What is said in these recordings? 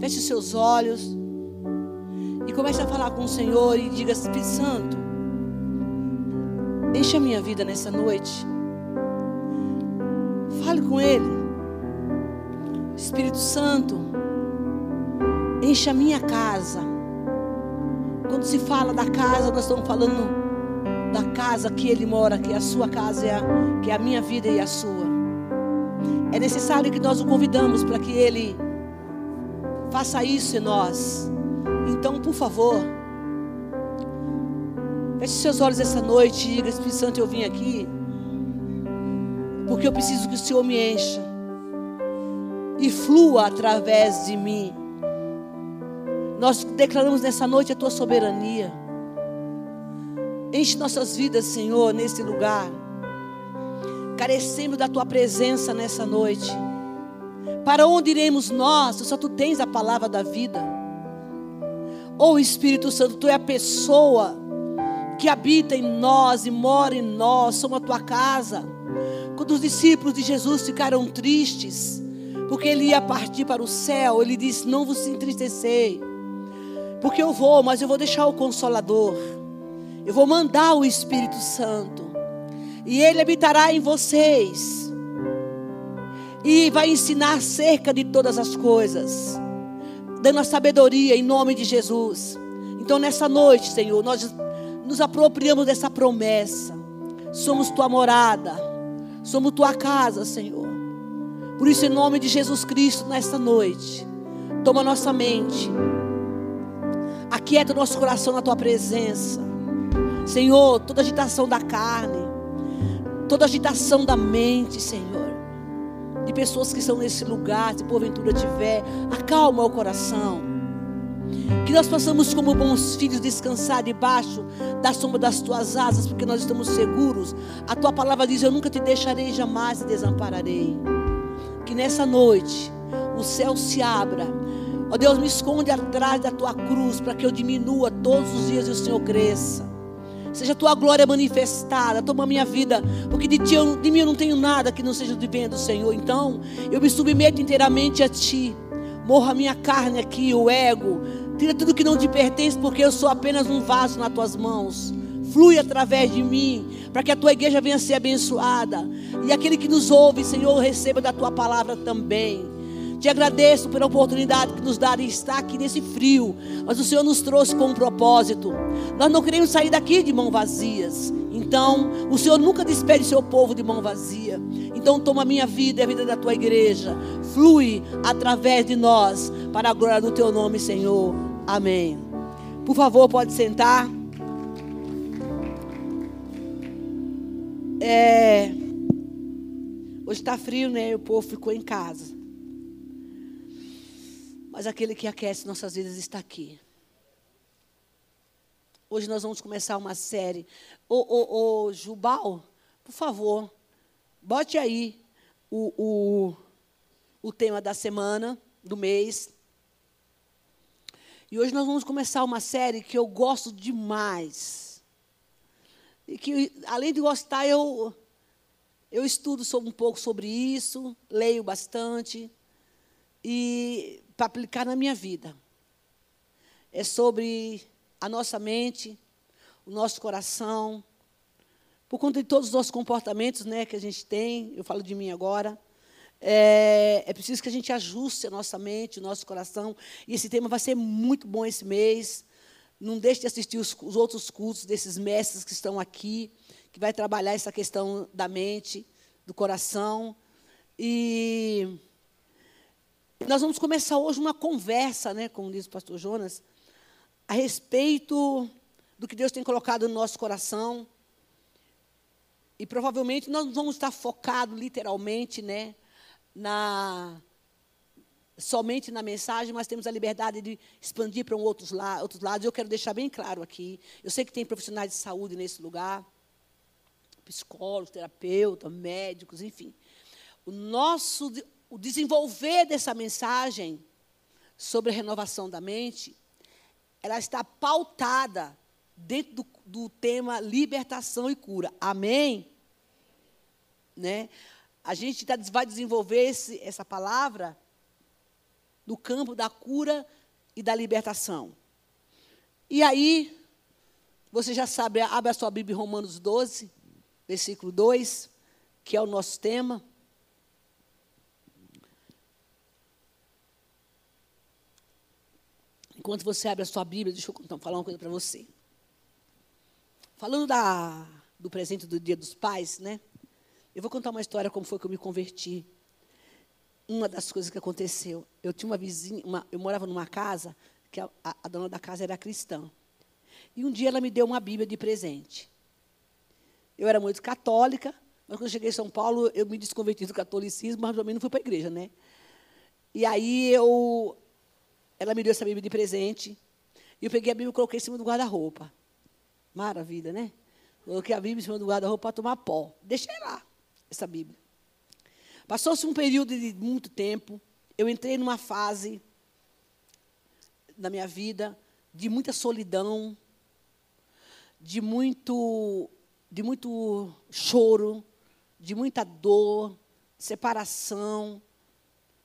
Feche os seus olhos. E comece a falar com o Senhor e diga: Espírito Santo, enche a minha vida nessa noite. Fale com Ele. Espírito Santo, enche a minha casa. Quando se fala da casa, nós estamos falando da casa que Ele mora, que é a sua casa, é a, que é a minha vida e a sua. É necessário que nós o convidamos para que Ele faça isso em nós. Então, por favor, feche seus olhos essa noite e diga: Espírito Santo, eu vim aqui porque eu preciso que o Senhor me encha e flua através de mim. Nós declaramos nessa noite a tua soberania. Enche nossas vidas, Senhor, nesse lugar. Carecemos da tua presença nessa noite. Para onde iremos nós? Só tu tens a palavra da vida. Oh Espírito Santo, tu é a pessoa que habita em nós e mora em nós, somos a tua casa. Quando os discípulos de Jesus ficaram tristes, porque ele ia partir para o céu, ele disse: Não vos entristecei, porque eu vou, mas eu vou deixar o Consolador, eu vou mandar o Espírito Santo, e ele habitará em vocês, e vai ensinar acerca de todas as coisas, dando a sabedoria em nome de Jesus. Então, nessa noite, Senhor, nós nos apropriamos dessa promessa, somos tua morada, somos tua casa, Senhor. Por isso, em nome de Jesus Cristo, nesta noite, toma nossa mente, aquieta o nosso coração na tua presença. Senhor, toda agitação da carne, toda agitação da mente, Senhor, de pessoas que estão nesse lugar, se porventura tiver, acalma o coração. Que nós possamos, como bons filhos, descansar debaixo da sombra das tuas asas, porque nós estamos seguros. A tua palavra diz: Eu nunca te deixarei, jamais te desampararei que nessa noite o céu se abra. Ó Deus, me esconde atrás da tua cruz para que eu diminua todos os dias e o Senhor cresça. Seja a tua glória manifestada, toma a minha vida, porque de, ti eu, de mim eu não tenho nada que não seja do bem do Senhor. Então, eu me submeto inteiramente a ti. Morra a minha carne aqui, o ego. Tira tudo que não te pertence, porque eu sou apenas um vaso nas tuas mãos flui através de mim, para que a tua igreja venha a ser abençoada. E aquele que nos ouve, Senhor, receba da tua palavra também. Te agradeço pela oportunidade que nos dá de estar aqui nesse frio, mas o Senhor nos trouxe com um propósito. Nós não queremos sair daqui de mãos vazias. Então, o Senhor nunca despede seu povo de mão vazia. Então, toma a minha vida e a vida da tua igreja. Flui através de nós, para a glória do teu nome, Senhor. Amém. Por favor, pode sentar. É, hoje está frio, né? O povo ficou em casa. Mas aquele que aquece nossas vidas está aqui. Hoje nós vamos começar uma série. Ô, ô, ô Jubal, por favor, bote aí o, o, o tema da semana, do mês. E hoje nós vamos começar uma série que eu gosto demais e que além de gostar, eu, eu estudo sobre, um pouco sobre isso, leio bastante, e para aplicar na minha vida. É sobre a nossa mente, o nosso coração, por conta de todos os nossos comportamentos né, que a gente tem, eu falo de mim agora. É, é, preciso que a gente ajuste a nossa mente, o nosso coração. E esse tema vai ser muito bom esse mês. Não deixe de assistir os, os, outros cultos desses mestres que estão aqui, que vai trabalhar essa questão da mente, do coração. E nós vamos começar hoje uma conversa, né, como diz o pastor Jonas, a respeito do que Deus tem colocado no nosso coração. E provavelmente nós vamos estar focados literalmente, né, na somente na mensagem, mas temos a liberdade de expandir para um outros, la outros lados. Eu quero deixar bem claro aqui. Eu sei que tem profissionais de saúde nesse lugar, psicólogos, terapeutas, médicos, enfim. O nosso o desenvolver dessa mensagem sobre a renovação da mente, ela está pautada dentro do, do tema libertação e cura. Amém? Né? A gente tá, vai desenvolver esse, essa palavra no campo da cura e da libertação. E aí, você já sabe, abre a sua Bíblia em Romanos 12, versículo 2, que é o nosso tema. Enquanto você abre a sua Bíblia, deixa eu falar uma coisa para você. Falando da, do presente do Dia dos Pais, né? Eu vou contar uma história como foi que eu me converti. Uma das coisas que aconteceu, eu tinha uma vizinha, uma, eu morava numa casa que a, a, a dona da casa era cristã. E um dia ela me deu uma Bíblia de presente. Eu era muito católica, mas quando eu cheguei em São Paulo, eu me desconverti do catolicismo, mas também não fui para a igreja, né? E aí eu, ela me deu essa Bíblia de presente, e eu peguei a Bíblia e coloquei em cima do guarda-roupa. Maravilha, né? Coloquei a Bíblia em cima do guarda-roupa para tomar pó. Deixei lá, essa Bíblia. Passou-se um período de muito tempo, eu entrei numa fase da minha vida de muita solidão, de muito de muito choro, de muita dor, separação,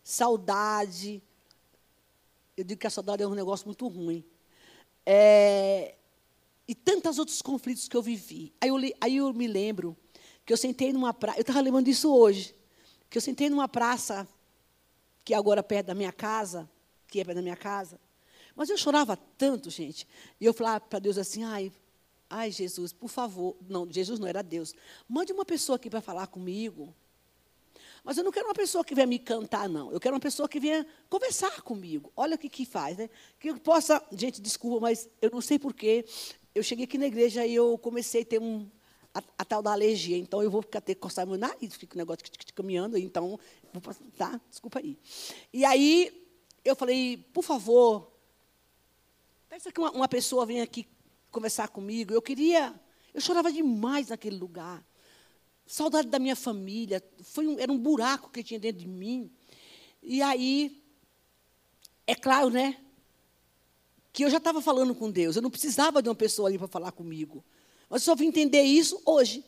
saudade. Eu digo que a saudade é um negócio muito ruim. É, e tantos outros conflitos que eu vivi. Aí eu, aí eu me lembro que eu sentei numa praça, eu estava lembrando disso hoje, que eu sentei numa praça, que é agora perto da minha casa, que é perto da minha casa, mas eu chorava tanto, gente, e eu falava para Deus assim, ai, Ai, Jesus, por favor. Não, Jesus não era Deus. Mande uma pessoa aqui para falar comigo. Mas eu não quero uma pessoa que venha me cantar, não. Eu quero uma pessoa que venha conversar comigo. Olha o que, que faz, né? Que eu possa. Gente, desculpa, mas eu não sei porquê. Eu cheguei aqui na igreja e eu comecei a ter um, a, a, tal da alergia. Então eu vou ficar, ter que coçar meu nariz, fica o um negócio caminhando. Então, vou, tá? Desculpa aí. E aí eu falei, por favor, peça que uma, uma pessoa venha aqui conversar comigo. Eu queria, eu chorava demais naquele lugar. Saudade da minha família. Foi um, era um buraco que tinha dentro de mim. E aí, é claro, né? Que eu já estava falando com Deus. Eu não precisava de uma pessoa ali para falar comigo. Mas eu só vim entender isso hoje.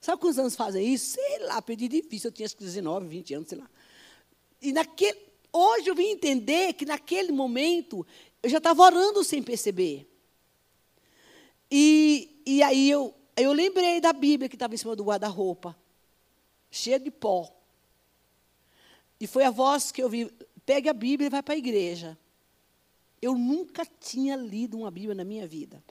Sabe quantos anos fazem isso? Sei lá, perdi difícil. Eu tinha 19, 20 anos, sei lá. E naquele, hoje eu vim entender que naquele momento eu já estava orando sem perceber. E, e aí eu, eu lembrei da Bíblia que estava em cima do guarda-roupa, cheia de pó. E foi a voz que eu vi: pegue a Bíblia e vai para a igreja. Eu nunca tinha lido uma Bíblia na minha vida.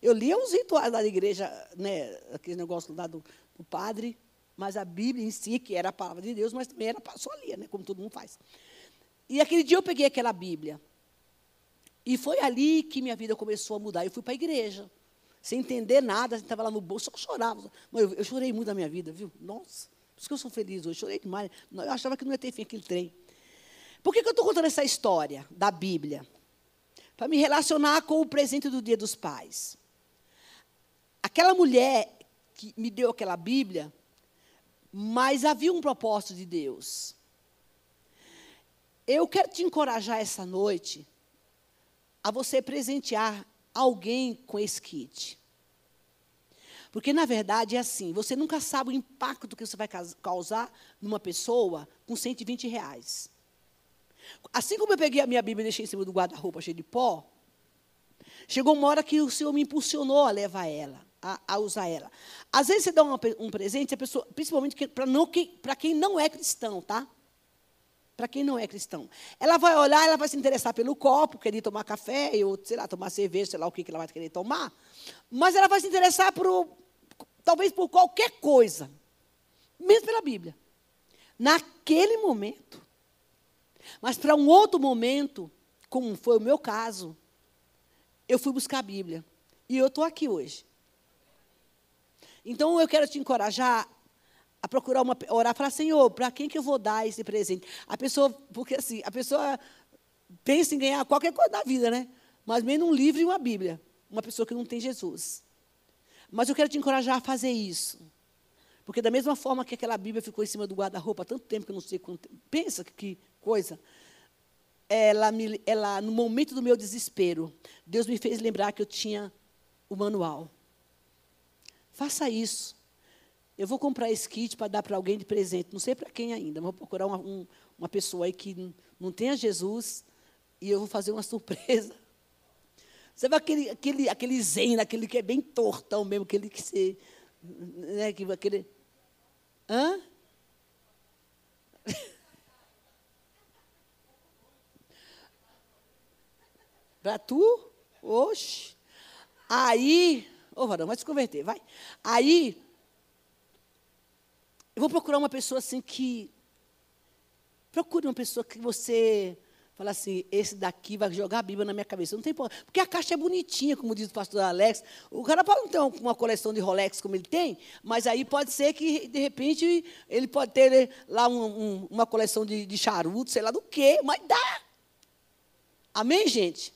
Eu lia os rituais da igreja, né, aquele negócio lá do, do padre, mas a Bíblia em si, que era a palavra de Deus, mas também era só lia, né, como todo mundo faz. E aquele dia eu peguei aquela Bíblia. E foi ali que minha vida começou a mudar. Eu fui para a igreja, sem entender nada, estava lá no bolso, só chorava. Eu, eu, chorei muito na minha vida, viu? Nossa, por isso que eu sou feliz hoje, chorei demais. Eu achava que não ia ter fim aquele trem. Por que, que eu estou contando essa história da Bíblia? Para me relacionar com o presente do Dia dos Pais. Aquela mulher que me deu aquela Bíblia, mas havia um propósito de Deus. Eu quero te encorajar essa noite a você presentear alguém com esse kit. Porque, na verdade, é assim: você nunca sabe o impacto que você vai causar numa pessoa com 120 reais. Assim como eu peguei a minha Bíblia e deixei em cima do guarda-roupa cheio de pó, chegou uma hora que o Senhor me impulsionou a levar ela, a, a usar ela. Às vezes você dá uma, um presente, a pessoa, principalmente para quem não é cristão, tá? Para quem não é cristão. Ela vai olhar, ela vai se interessar pelo copo, querer tomar café, ou, sei lá, tomar cerveja, sei lá o que, que ela vai querer tomar. Mas ela vai se interessar por, talvez por qualquer coisa, mesmo pela Bíblia. Naquele momento. Mas para um outro momento, como foi o meu caso, eu fui buscar a Bíblia. E eu estou aqui hoje. Então eu quero te encorajar a procurar uma, orar, falar, Senhor, para quem que eu vou dar esse presente? A pessoa, porque assim, a pessoa pensa em ganhar qualquer coisa da vida, né? Mas menos um livro e uma Bíblia. Uma pessoa que não tem Jesus. Mas eu quero te encorajar a fazer isso. Porque da mesma forma que aquela Bíblia ficou em cima do guarda-roupa tanto tempo que eu não sei quanto tempo. Pensa que, que coisa. Ela, me, ela, no momento do meu desespero, Deus me fez lembrar que eu tinha o manual. Faça isso. Eu vou comprar esse kit para dar para alguém de presente. Não sei para quem ainda, vou procurar uma, um, uma pessoa aí que não tenha Jesus e eu vou fazer uma surpresa. Vai aquele, aquele, aquele zen, aquele que é bem tortão mesmo, aquele que se. Né, que, aquele, hã? Para tu? Oxe. Aí, ô oh, varão, vai se converter, vai. Aí, eu vou procurar uma pessoa assim que. Procure uma pessoa que você fala assim: esse daqui vai jogar a Bíblia na minha cabeça. Não tem problema. Porque a caixa é bonitinha, como diz o pastor Alex. O cara pode não ter uma coleção de Rolex como ele tem, mas aí pode ser que, de repente, ele pode ter lá um, um, uma coleção de, de charuto, sei lá do quê, mas dá. Amém, gente?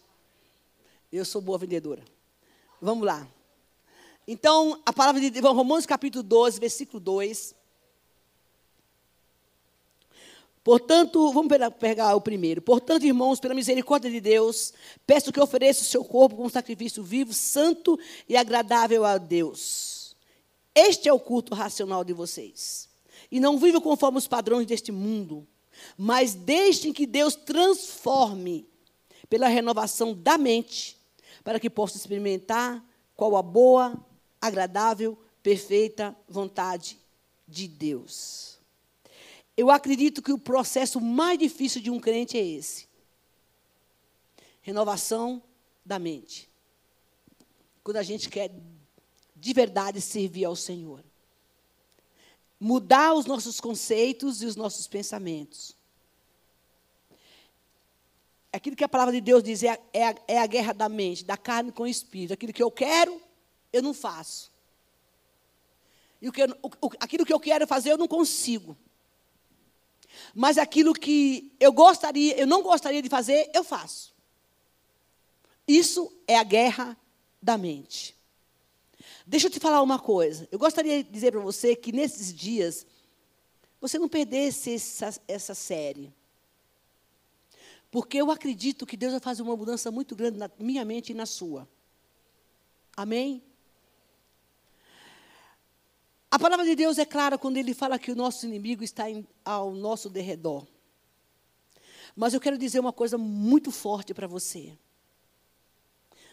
Eu sou boa vendedora. Vamos lá. Então, a palavra de Deus, Romanos capítulo 12, versículo 2. Portanto, vamos pegar o primeiro. Portanto, irmãos, pela misericórdia de Deus, peço que ofereça o seu corpo como sacrifício vivo, santo e agradável a Deus. Este é o culto racional de vocês. E não vivam conforme os padrões deste mundo, mas deixem que Deus transforme pela renovação da mente, para que possam experimentar qual a boa, agradável, perfeita vontade de Deus. Eu acredito que o processo mais difícil de um crente é esse: renovação da mente. Quando a gente quer de verdade servir ao Senhor. Mudar os nossos conceitos e os nossos pensamentos. Aquilo que a palavra de Deus diz é é a, é a guerra da mente, da carne com o espírito. Aquilo que eu quero, eu não faço. E o que eu, o, aquilo que eu quero fazer, eu não consigo. Mas aquilo que eu gostaria, eu não gostaria de fazer, eu faço. Isso é a guerra da mente. Deixa eu te falar uma coisa. Eu gostaria de dizer para você que nesses dias você não perdesse essa, essa série. Porque eu acredito que Deus vai fazer uma mudança muito grande na minha mente e na sua. Amém? A palavra de Deus é clara quando ele fala que o nosso inimigo está em, ao nosso derredor. Mas eu quero dizer uma coisa muito forte para você.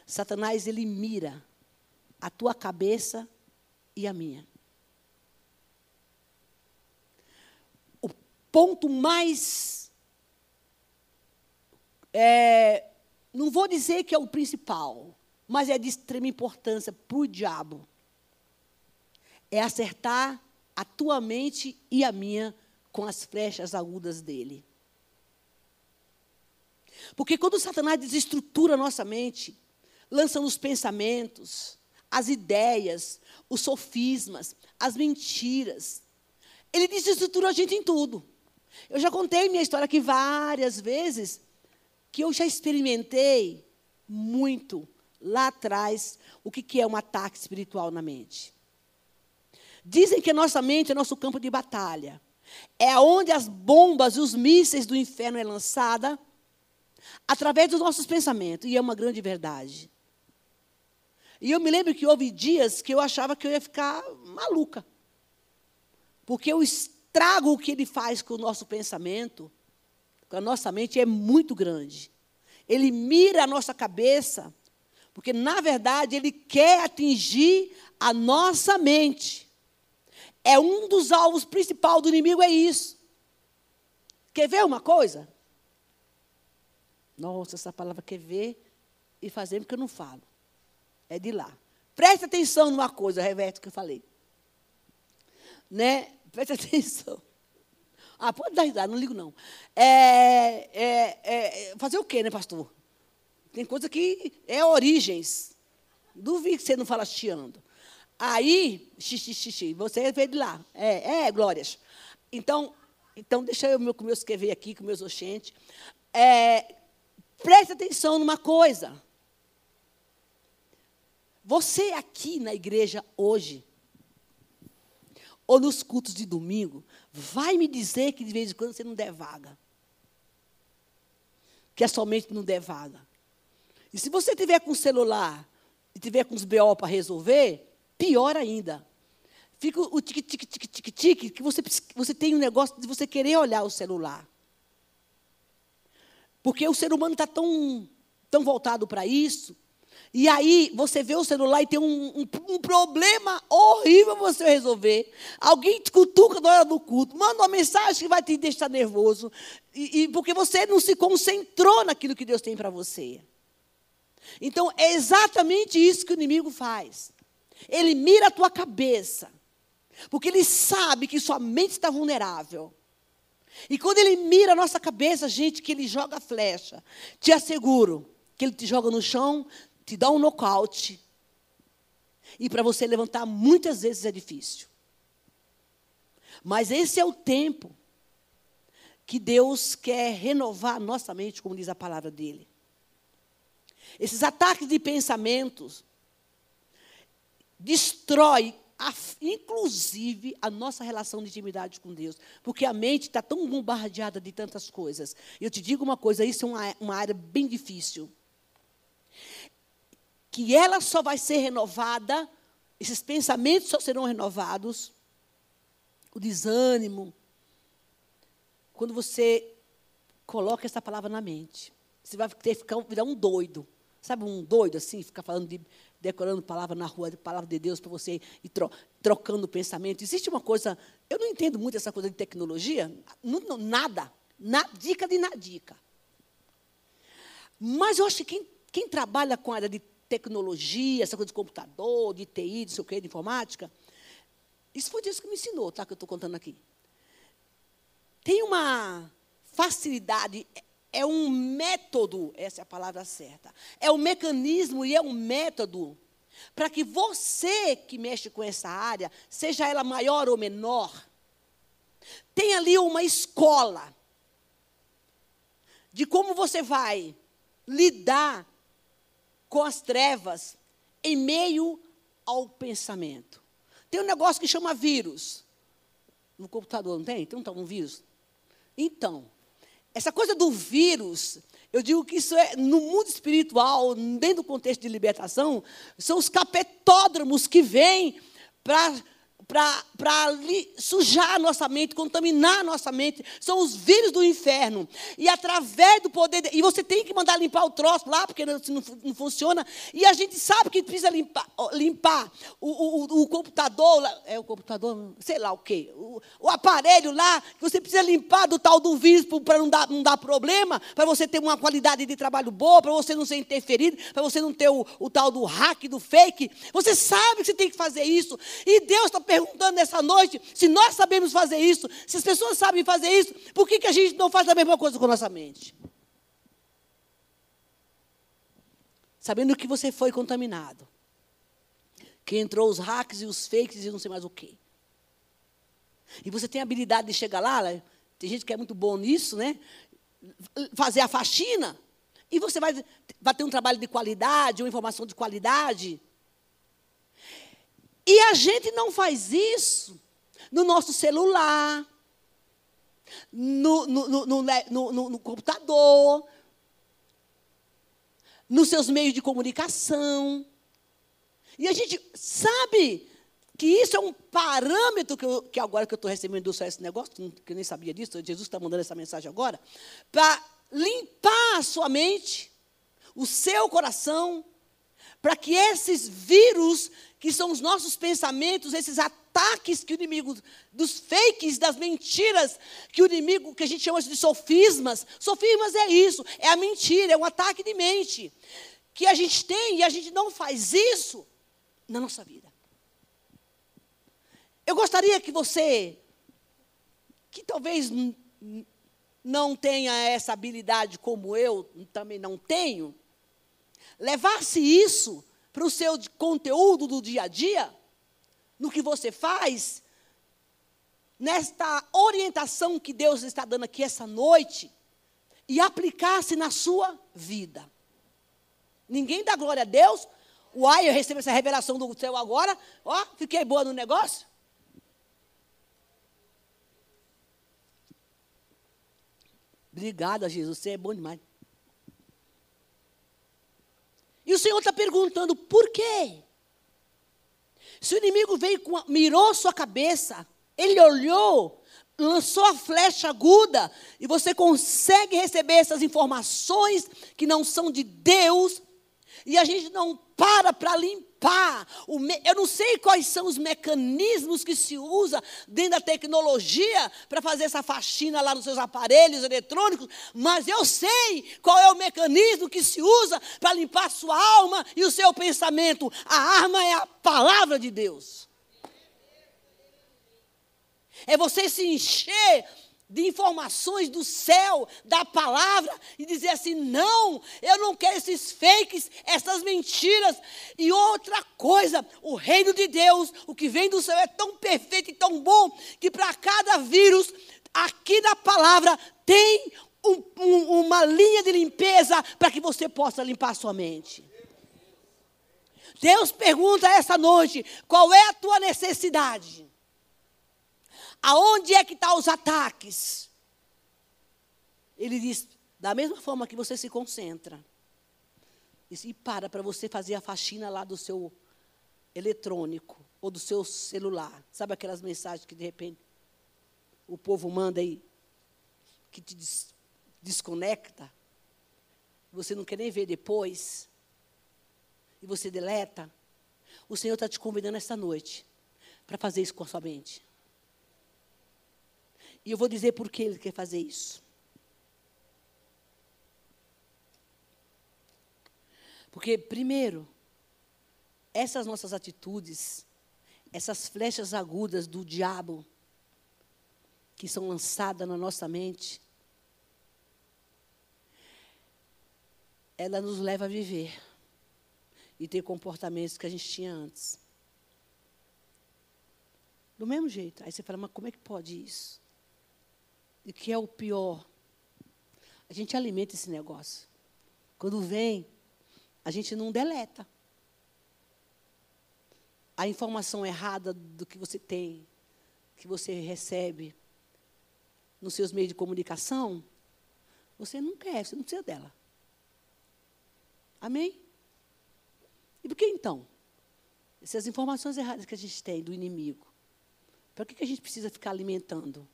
Satanás, ele mira a tua cabeça e a minha. O ponto mais. É, não vou dizer que é o principal, mas é de extrema importância para o diabo é acertar a tua mente e a minha com as flechas agudas dele. Porque quando Satanás desestrutura a nossa mente, lança os pensamentos, as ideias, os sofismas, as mentiras, ele desestrutura a gente em tudo. Eu já contei minha história aqui várias vezes, que eu já experimentei muito lá atrás o que é um ataque espiritual na mente. Dizem que a nossa mente é nosso campo de batalha. É onde as bombas e os mísseis do inferno é lançada através dos nossos pensamentos. E é uma grande verdade. E eu me lembro que houve dias que eu achava que eu ia ficar maluca. Porque o estrago que ele faz com o nosso pensamento, com a nossa mente, é muito grande. Ele mira a nossa cabeça, porque, na verdade, ele quer atingir a nossa mente. É um dos alvos principais do inimigo, é isso. Quer ver uma coisa? Nossa, essa palavra quer ver e fazer porque eu não falo. É de lá. Preste atenção numa coisa, Reverto, que eu falei. Né? Preste atenção. Ah, pode dar risada, não ligo não. É, é, é, fazer o quê, né, pastor? Tem coisa que é origens. Duvido que você não fala chiando. Aí, xixi, xixi, você veio de lá. É, é, glórias. Então, então deixa eu meu, meu escrever aqui com meus oxentes. É, preste atenção numa coisa. Você aqui na igreja hoje, ou nos cultos de domingo, vai me dizer que de vez em quando você não der vaga. Que é somente não der vaga. E se você tiver com o celular e tiver com os BO para resolver, Pior ainda. Fica o tique-tique-tique-tique-tique, que você, você tem um negócio de você querer olhar o celular. Porque o ser humano está tão, tão voltado para isso. E aí você vê o celular e tem um, um, um problema horrível você resolver. Alguém te cutuca na hora do culto, manda uma mensagem que vai te deixar nervoso. E, e porque você não se concentrou naquilo que Deus tem para você. Então é exatamente isso que o inimigo faz. Ele mira a tua cabeça. Porque ele sabe que sua mente está vulnerável. E quando ele mira a nossa cabeça, gente, que ele joga a flecha, te asseguro que ele te joga no chão, te dá um nocaute. E para você levantar muitas vezes é difícil. Mas esse é o tempo que Deus quer renovar a nossa mente, como diz a palavra dele. Esses ataques de pensamentos destrói a, inclusive a nossa relação de intimidade com Deus. Porque a mente está tão bombardeada de tantas coisas. E eu te digo uma coisa: isso é uma, uma área bem difícil. Que ela só vai ser renovada, esses pensamentos só serão renovados, o desânimo, quando você coloca essa palavra na mente. Você vai ter, ficar, virar um doido. Sabe um doido assim, ficar falando de decorando palavra na rua, palavra de Deus para você ir tro, trocando pensamento. Existe uma coisa, eu não entendo muito essa coisa de tecnologia, não, não, nada, na, dica de nadica. Mas eu acho que quem, quem trabalha com a área de tecnologia, essa coisa de computador, de TI, de sei quê, de informática, isso foi Deus que me ensinou, tá? Que eu estou contando aqui. Tem uma facilidade é um método, essa é a palavra certa. É um mecanismo e é um método para que você que mexe com essa área, seja ela maior ou menor, tenha ali uma escola de como você vai lidar com as trevas em meio ao pensamento. Tem um negócio que chama vírus. No computador não tem? Tem um vírus? Então, essa coisa do vírus, eu digo que isso é, no mundo espiritual, dentro do contexto de libertação, são os capetódromos que vêm para para sujar a nossa mente, contaminar a nossa mente. São os vírus do inferno. E através do poder. De, e você tem que mandar limpar o troço lá, porque não, não, não funciona. E a gente sabe que precisa limpar, limpar o, o, o, computador. É o computador, sei lá o quê. O, o aparelho lá, que você precisa limpar do tal do vírus para não dar, não dar problema, para você ter uma qualidade de trabalho boa, para você não ser interferido, para você não ter o, o tal do hack, do fake. Você sabe que você tem que fazer isso. E Deus está perguntando nessa noite se nós sabemos fazer isso, se as pessoas sabem fazer isso, por que, que a gente não faz a mesma coisa com a nossa mente? Sabendo que você foi contaminado. Que entrou os hacks e os fakes e não sei mais o quê. E você tem a habilidade de chegar lá, né? tem gente que é muito bom nisso, né? Fazer a faxina. E você vai, vai ter um trabalho de qualidade, uma informação de qualidade. E a gente não faz isso no nosso celular, no, no, no, no, computador, nos seus meios de comunicação. E a gente sabe que isso é um parâmetro que, eu, que agora que eu estou recebendo só esse negócio, que eu nem sabia disso, Jesus está mandando essa mensagem agora, para limpar a sua mente, o seu coração, para que esses vírus que são os nossos pensamentos, esses ataques que o inimigo, dos fakes, das mentiras, que o inimigo, que a gente chama de sofismas. Sofismas é isso, é a mentira, é um ataque de mente. Que a gente tem e a gente não faz isso na nossa vida. Eu gostaria que você, que talvez não tenha essa habilidade como eu, também não tenho, levasse isso para o seu conteúdo do dia a dia, no que você faz, nesta orientação que Deus está dando aqui essa noite, e aplicasse na sua vida. Ninguém dá glória a Deus. Uai, eu recebo essa revelação do céu agora. Ó, fiquei boa no negócio. Obrigada, Jesus. Você é bom demais. E o Senhor está perguntando, por quê? Se o inimigo veio com, mirou sua cabeça, ele olhou lançou a flecha aguda e você consegue receber essas informações que não são de Deus e a gente não para para limpar. Eu não sei quais são os mecanismos que se usa dentro da tecnologia para fazer essa faxina lá nos seus aparelhos eletrônicos, mas eu sei qual é o mecanismo que se usa para limpar a sua alma e o seu pensamento. A arma é a palavra de Deus. É você se encher de informações do céu, da palavra, e dizer assim: não, eu não quero esses fakes, essas mentiras. E outra coisa, o reino de Deus, o que vem do céu é tão perfeito e tão bom, que para cada vírus, aqui na palavra, tem um, um, uma linha de limpeza para que você possa limpar a sua mente. Deus pergunta essa noite: qual é a tua necessidade? Aonde é que estão tá os ataques? Ele diz, da mesma forma que você se concentra. E para para você fazer a faxina lá do seu eletrônico ou do seu celular. Sabe aquelas mensagens que de repente o povo manda aí que te des desconecta? Você não quer nem ver depois. E você deleta. O Senhor está te convidando esta noite para fazer isso com a sua mente. E eu vou dizer por que ele quer fazer isso. Porque, primeiro, essas nossas atitudes, essas flechas agudas do diabo, que são lançadas na nossa mente, ela nos leva a viver e ter comportamentos que a gente tinha antes. Do mesmo jeito. Aí você fala, mas como é que pode isso? E que é o pior? A gente alimenta esse negócio. Quando vem, a gente não deleta. A informação errada do que você tem, que você recebe nos seus meios de comunicação, você não quer, você não precisa dela. Amém? E por que então? Essas informações erradas que a gente tem do inimigo, para que, que a gente precisa ficar alimentando?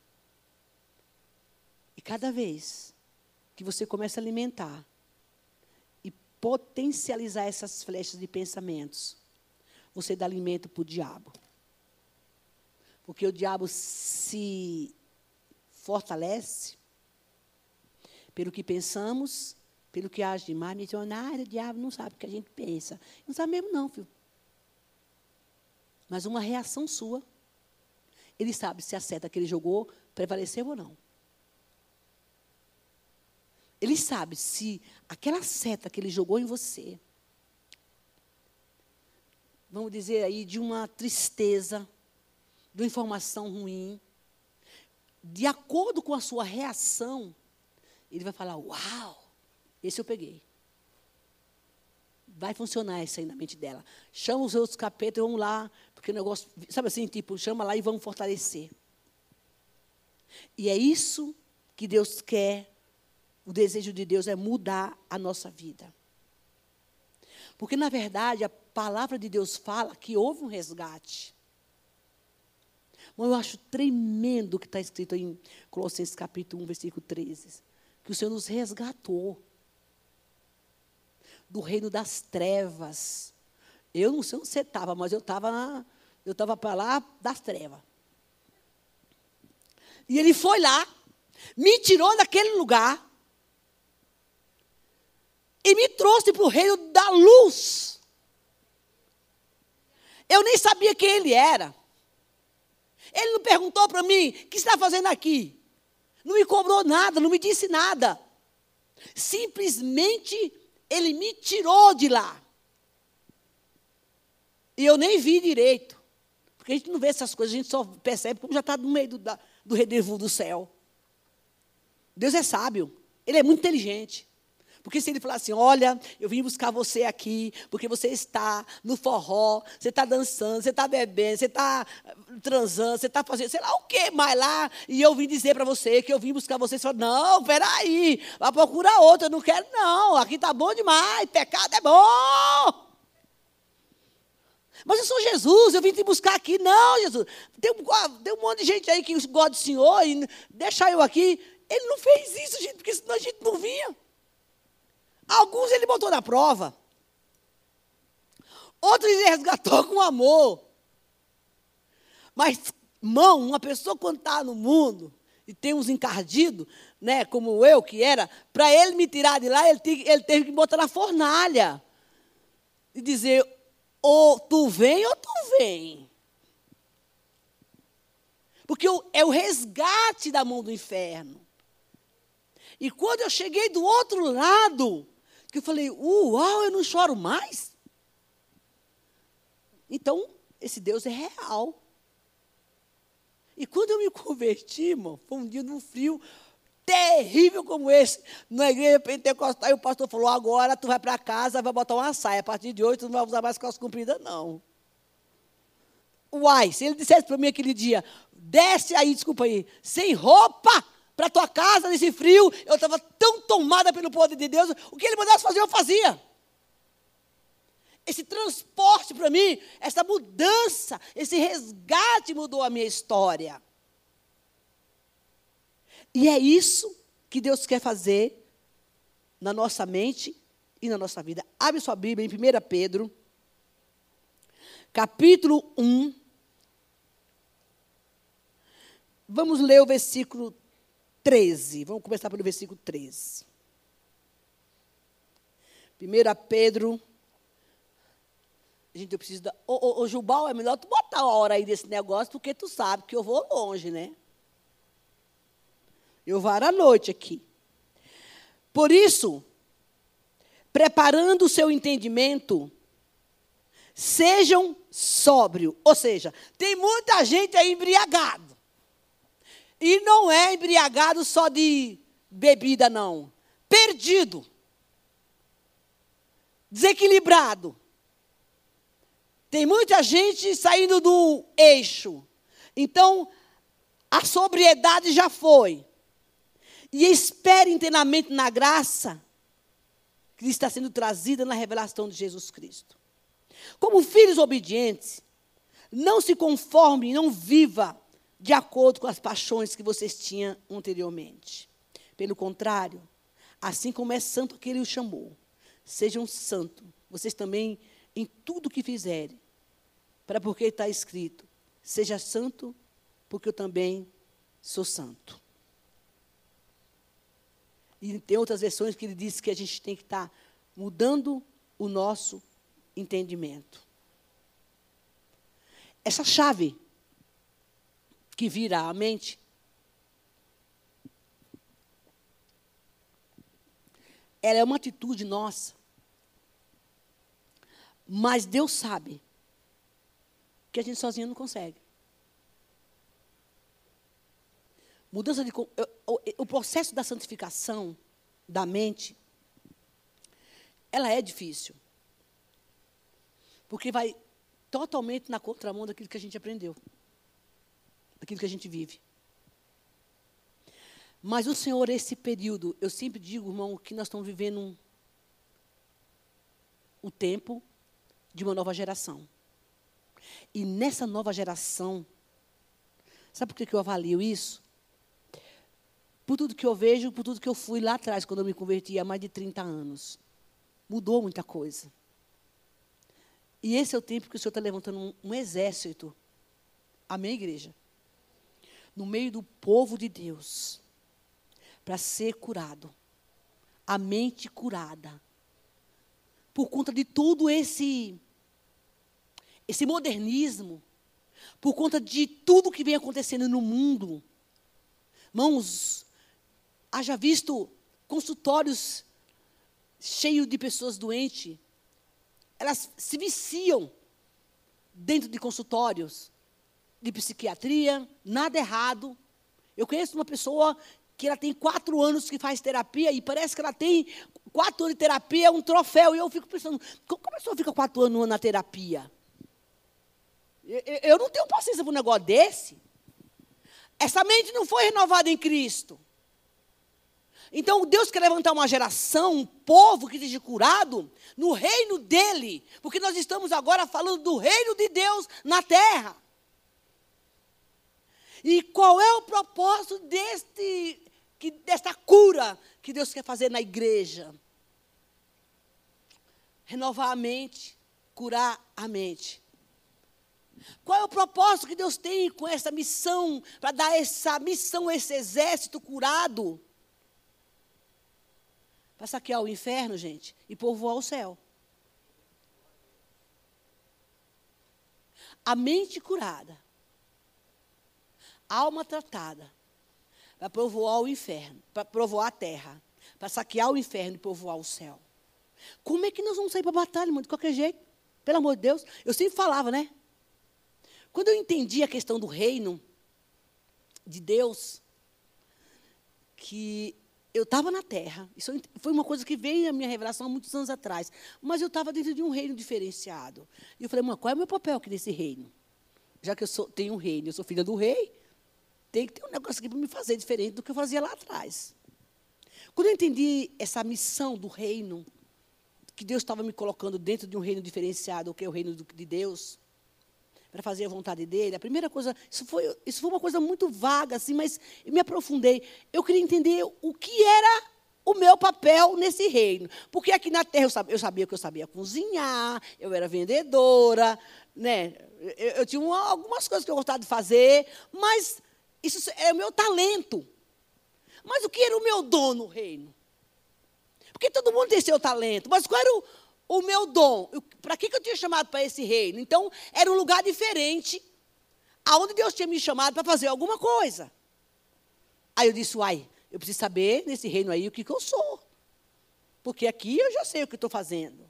Cada vez que você começa a alimentar e potencializar essas flechas de pensamentos, você dá alimento para o diabo. Porque o diabo se fortalece pelo que pensamos, pelo que age de mais missionário, o diabo não sabe o que a gente pensa. Não sabe mesmo não, filho. Mas uma reação sua. Ele sabe se a seta que ele jogou prevaleceu ou não. Ele sabe se aquela seta que ele jogou em você, vamos dizer aí, de uma tristeza, de uma informação ruim, de acordo com a sua reação, ele vai falar: Uau, esse eu peguei. Vai funcionar isso aí na mente dela. Chama os outros capetas, vamos lá, porque o negócio, sabe assim, tipo, chama lá e vamos fortalecer. E é isso que Deus quer o desejo de Deus é mudar a nossa vida. Porque, na verdade, a palavra de Deus fala que houve um resgate. Eu acho tremendo o que está escrito em Colossenses capítulo 1, versículo 13. Que o Senhor nos resgatou do reino das trevas. Eu não sei onde você estava, mas eu estava eu estava para lá das trevas. E ele foi lá, me tirou daquele lugar e me trouxe para o reino da luz. Eu nem sabia quem ele era. Ele não perguntou para mim: o que está fazendo aqui? Não me cobrou nada, não me disse nada. Simplesmente ele me tirou de lá. E eu nem vi direito. Porque a gente não vê essas coisas, a gente só percebe como já está no meio do, da, do céu. Deus é sábio, ele é muito inteligente. Porque se ele falar assim, olha, eu vim buscar você aqui, porque você está no forró, você está dançando, você está bebendo, você está transando, você está fazendo, sei lá o que mais lá, e eu vim dizer para você que eu vim buscar você, você fala, não, peraí, vai procurar outra, eu não quero não, aqui está bom demais, pecado é bom. Mas eu sou Jesus, eu vim te buscar aqui. Não, Jesus. Tem, tem um monte de gente aí que gosta do Senhor e deixa eu aqui. Ele não fez isso, gente, porque senão a gente não vinha. Alguns ele botou na prova. Outros ele resgatou com amor. Mas, mão, uma pessoa quando está no mundo e tem uns encardidos, né, como eu que era, para ele me tirar de lá, ele, ele teve que botar na fornalha. E dizer, ou tu vem ou tu vem. Porque é o resgate da mão do inferno. E quando eu cheguei do outro lado, eu falei, uau, eu não choro mais. Então, esse Deus é real. E quando eu me converti, irmão, foi um dia de um frio terrível como esse, na igreja pentecostal, e o pastor falou, agora tu vai para casa, vai botar uma saia, a partir de hoje tu não vai usar mais calça comprida, não. Uai, se ele dissesse para mim aquele dia, desce aí, desculpa aí, sem roupa, para tua casa nesse frio, eu estava tão tomada pelo poder de Deus, o que ele mandasse fazer, eu fazia. Esse transporte para mim, essa mudança, esse resgate mudou a minha história. E é isso que Deus quer fazer na nossa mente e na nossa vida. Abre sua Bíblia em 1 Pedro, capítulo 1. Vamos ler o versículo 13. Vamos começar pelo versículo 13. 1 Pedro. Gente, eu preciso da. Ô, ô, ô, Jubal, é melhor tu botar a hora aí desse negócio, porque tu sabe que eu vou longe, né? Eu vou à noite aqui. Por isso, preparando o seu entendimento, sejam sóbrio. Ou seja, tem muita gente aí embriagado. E não é embriagado só de bebida, não. Perdido. Desequilibrado. Tem muita gente saindo do eixo. Então, a sobriedade já foi. E espere inteiramente na graça que está sendo trazida na revelação de Jesus Cristo. Como filhos obedientes, não se conforme, não viva de acordo com as paixões que vocês tinham anteriormente. Pelo contrário, assim como é santo aquele o chamou, sejam santos, vocês também em tudo que fizerem. Para porque está escrito: seja santo, porque eu também sou santo. E tem outras versões que ele diz que a gente tem que estar tá mudando o nosso entendimento. Essa chave que vira a mente. Ela é uma atitude nossa. Mas Deus sabe que a gente sozinho não consegue. Mudança de o processo da santificação da mente ela é difícil. Porque vai totalmente na contramão daquilo que a gente aprendeu daquilo que a gente vive. Mas o Senhor, esse período, eu sempre digo, irmão, que nós estamos vivendo um, o tempo de uma nova geração. E nessa nova geração, sabe por que eu avalio isso? Por tudo que eu vejo, por tudo que eu fui lá atrás, quando eu me converti há mais de 30 anos. Mudou muita coisa. E esse é o tempo que o Senhor está levantando um, um exército. Amém, igreja? No meio do povo de Deus para ser curado. A mente curada. Por conta de todo esse esse modernismo, por conta de tudo que vem acontecendo no mundo. Mãos, haja visto consultórios cheios de pessoas doentes. Elas se viciam dentro de consultórios de psiquiatria, nada errado. Eu conheço uma pessoa que ela tem quatro anos que faz terapia e parece que ela tem quatro anos de terapia, é um troféu. E eu fico pensando, como a pessoa fica quatro anos na terapia? Eu, eu não tenho paciência para um negócio desse. Essa mente não foi renovada em Cristo. Então Deus quer levantar uma geração, um povo que seja curado no reino dele, porque nós estamos agora falando do reino de Deus na terra. E qual é o propósito deste, que, desta cura que Deus quer fazer na igreja? Renovar a mente, curar a mente. Qual é o propósito que Deus tem com essa missão, para dar essa missão, esse exército curado? Para saquear o inferno, gente, e povoar o céu. A mente curada, alma tratada, para povoar o inferno, para povoar a terra, para saquear o inferno e povoar o céu. Como é que nós vamos sair para a batalha, irmão? De qualquer jeito. Pelo amor de Deus. Eu sempre falava, né? Quando eu entendi a questão do reino de Deus, que eu estava na terra, isso foi uma coisa que veio na minha revelação há muitos anos atrás, mas eu estava dentro de um reino diferenciado. E eu falei, mãe, qual é o meu papel aqui nesse reino? Já que eu sou, tenho um reino, eu sou filha do rei, tem que ter um negócio aqui para me fazer diferente do que eu fazia lá atrás. Quando eu entendi essa missão do reino, que Deus estava me colocando dentro de um reino diferenciado, que é o reino de Deus, para fazer a vontade dele. A primeira coisa, isso foi, isso foi uma coisa muito vaga, assim, mas eu me aprofundei. Eu queria entender o que era o meu papel nesse reino. Porque aqui na terra eu sabia, eu sabia que eu sabia cozinhar, eu era vendedora, né? Eu, eu tinha uma, algumas coisas que eu gostava de fazer, mas isso é o meu talento. Mas o que era o meu dom no reino? Porque todo mundo tem seu talento, mas qual era o, o meu dom. Para que, que eu tinha chamado para esse reino? Então, era um lugar diferente, aonde Deus tinha me chamado para fazer alguma coisa. Aí eu disse, uai, eu preciso saber nesse reino aí o que, que eu sou. Porque aqui eu já sei o que estou fazendo.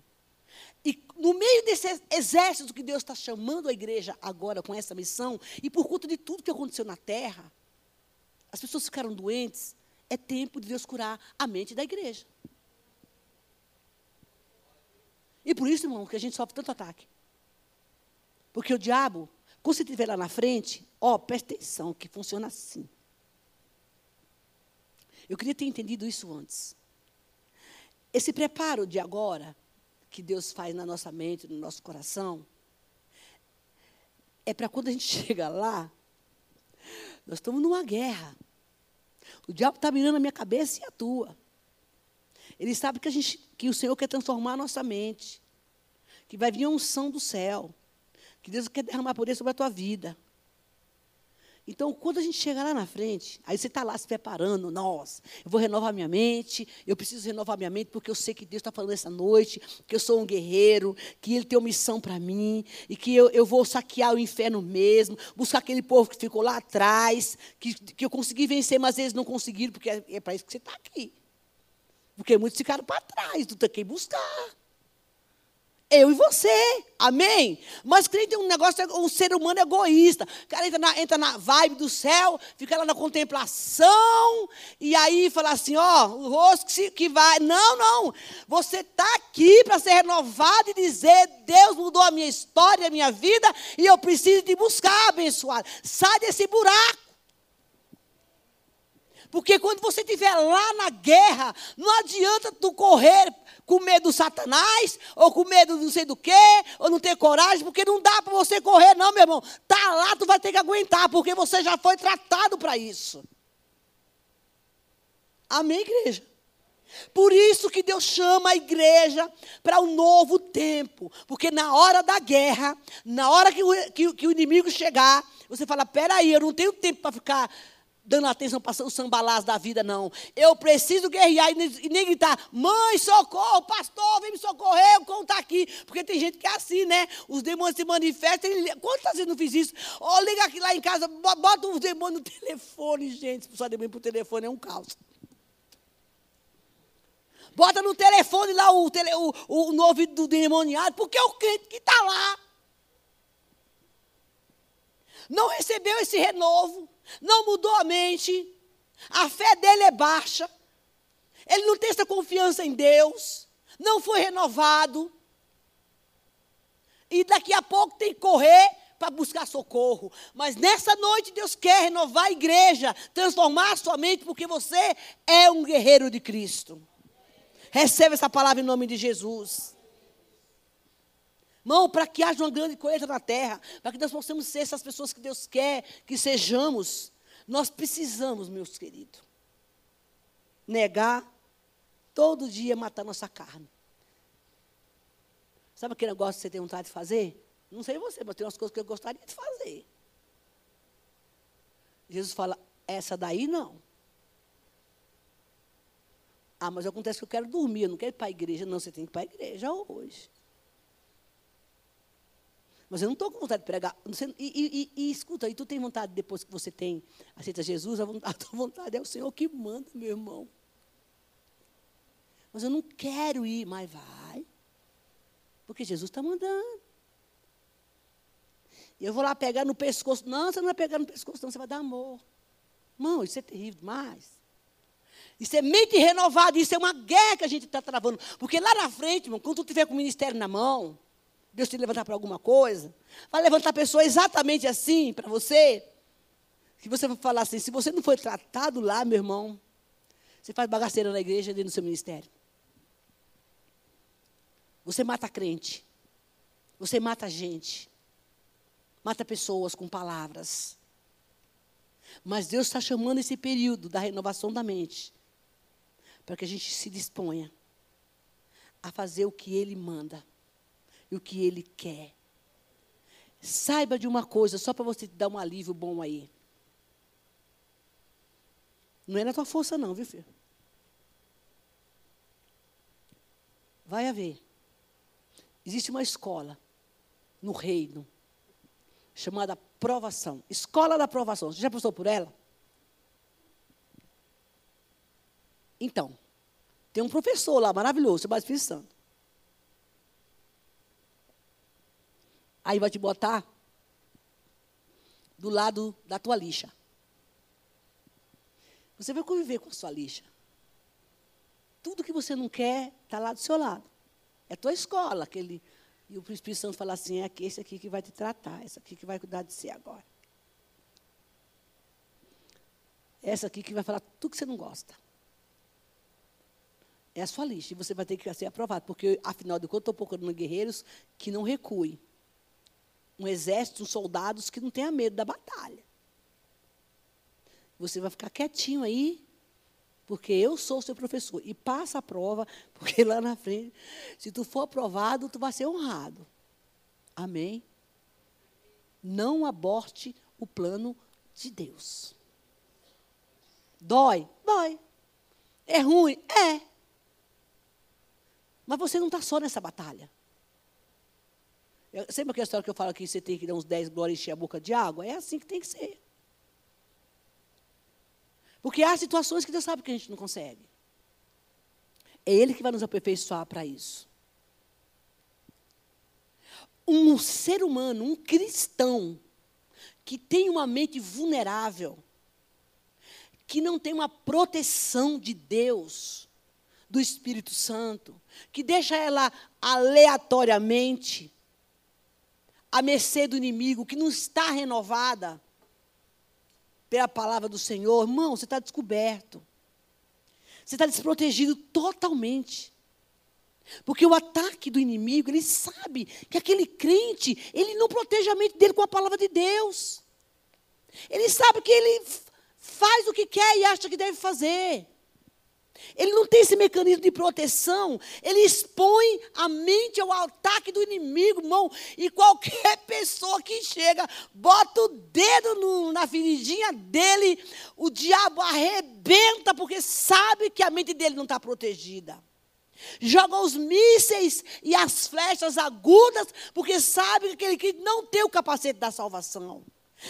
E no meio desse exército que Deus está chamando a igreja agora com essa missão, e por conta de tudo que aconteceu na terra, as pessoas ficaram doentes, é tempo de Deus curar a mente da igreja. E por isso, irmão, que a gente sofre tanto ataque. Porque o diabo, quando você estiver lá na frente, ó, presta atenção, que funciona assim. Eu queria ter entendido isso antes. Esse preparo de agora, que Deus faz na nossa mente, no nosso coração, é para quando a gente chega lá, nós estamos numa guerra. O diabo está mirando a minha cabeça e a tua. Ele sabe que, a gente, que o Senhor quer transformar a nossa mente. Que vai vir a unção do céu. Que Deus quer derramar poder sobre a tua vida. Então, quando a gente chega lá na frente, aí você está lá se preparando, nossa, eu vou renovar minha mente, eu preciso renovar minha mente, porque eu sei que Deus está falando essa noite, que eu sou um guerreiro, que Ele tem uma missão para mim, e que eu, eu vou saquear o inferno mesmo, buscar aquele povo que ficou lá atrás, que, que eu consegui vencer, mas eles não conseguiram, porque é, é para isso que você está aqui. Porque muitos ficaram para trás, tu tem que buscar. Eu e você, amém? Mas crente tem um negócio, um ser humano egoísta. O cara entra na, entra na vibe do céu, fica lá na contemplação, e aí fala assim: ó, o rosto que, que vai. Não, não. Você está aqui para ser renovado e dizer: Deus mudou a minha história, a minha vida, e eu preciso te buscar, abençoado. Sai desse buraco. Porque quando você estiver lá na guerra, não adianta tu correr com medo do Satanás, ou com medo de não sei do quê, ou não ter coragem, porque não dá para você correr, não, meu irmão. Tá lá, tu vai ter que aguentar, porque você já foi tratado para isso. Amém, igreja? Por isso que Deus chama a igreja para um novo tempo. Porque na hora da guerra, na hora que o, que, que o inimigo chegar, você fala: peraí, eu não tenho tempo para ficar dando atenção para o sambalás da vida, não. Eu preciso guerrear e nem gritar, mãe, socorro, pastor, vem me socorrer, o está aqui. Porque tem gente que é assim, né? Os demônios se manifestam. Quantas vezes não fiz isso? Oh, liga aqui lá em casa, bota os demônios no telefone, gente. Expulsar demônio por telefone é um caos. Bota no telefone lá o, tele, o, o, no ouvido do demoniado, porque é o crente que está lá. Não recebeu esse renovo não mudou a mente, a fé dele é baixa, ele não tem essa confiança em Deus, não foi renovado, e daqui a pouco tem que correr para buscar socorro. Mas nessa noite Deus quer renovar a igreja, transformar a sua mente, porque você é um guerreiro de Cristo. Receba essa palavra em nome de Jesus. Irmão, para que haja uma grande colheita na terra, para que nós possamos ser essas pessoas que Deus quer que sejamos, nós precisamos, meus queridos, negar todo dia matar nossa carne. Sabe aquele negócio que você tem vontade de fazer? Não sei você, mas tem umas coisas que eu gostaria de fazer. Jesus fala, essa daí não. Ah, mas acontece que eu quero dormir, eu não quero ir para a igreja. Não, você tem que ir para a igreja hoje. Mas eu não estou com vontade de pregar. E, e, e, escuta, e tu tem vontade, depois que você tem, aceita Jesus, a, vontade, a tua vontade é o Senhor que manda, meu irmão. Mas eu não quero ir, mas vai. Porque Jesus está mandando. E eu vou lá pegar no pescoço. Não, você não vai pegar no pescoço, não, você vai dar amor. Irmão, isso é terrível demais. Isso é mente renovada, isso é uma guerra que a gente está travando. Porque lá na frente, irmão, quando tu tiver com o ministério na mão, Deus te levantar para alguma coisa, vai levantar pessoa exatamente assim para você, que você vai falar assim, se você não foi tratado lá, meu irmão, você faz bagaceira na igreja dentro do seu ministério. Você mata crente. Você mata gente. Mata pessoas com palavras. Mas Deus está chamando esse período da renovação da mente para que a gente se disponha a fazer o que Ele manda e o que Ele quer. Saiba de uma coisa, só para você te dar um alívio bom aí. Não é na tua força, não, viu, filho? Vai haver. Existe uma escola no reino chamada provação. Escola da provação. Você já passou por ela? Então, tem um professor lá maravilhoso, chamado Espírito Santo. Aí vai te botar do lado da tua lixa. Você vai conviver com a sua lixa. Tudo que você não quer está lá do seu lado. É a tua escola. Aquele, e o Espírito Santo fala assim: é esse aqui que vai te tratar, esse aqui que vai cuidar de você agora. Essa aqui que vai falar tudo que você não gosta. É a sua lista. E você vai ter que ser aprovado. Porque, afinal de contas, estou procurando guerreiros que não recuem um exército, uns soldados que não tenham medo da batalha. Você vai ficar quietinho aí, porque eu sou seu professor. E passa a prova, porque lá na frente, se tu for aprovado, tu vai ser honrado. Amém? Não aborte o plano de Deus. Dói? Dói. É ruim? É. Mas você não está só nessa batalha. Sempre aquela história que eu falo que você tem que dar uns 10 glórias e encher a boca de água? É assim que tem que ser. Porque há situações que Deus sabe que a gente não consegue. É Ele que vai nos aperfeiçoar para isso. Um ser humano, um cristão, que tem uma mente vulnerável, que não tem uma proteção de Deus, do Espírito Santo, que deixa ela aleatoriamente à mercê do inimigo, que não está renovada pela palavra do Senhor, irmão, você está descoberto. Você está desprotegido totalmente. Porque o ataque do inimigo, ele sabe que aquele crente, ele não protege a mente dele com a palavra de Deus. Ele sabe que ele faz o que quer e acha que deve fazer. Ele não tem esse mecanismo de proteção. Ele expõe a mente ao ataque do inimigo, irmão. E qualquer pessoa que chega, bota o dedo no, na feridinha dele, o diabo arrebenta, porque sabe que a mente dele não está protegida. Joga os mísseis e as flechas agudas, porque sabe que que não tem o capacete da salvação.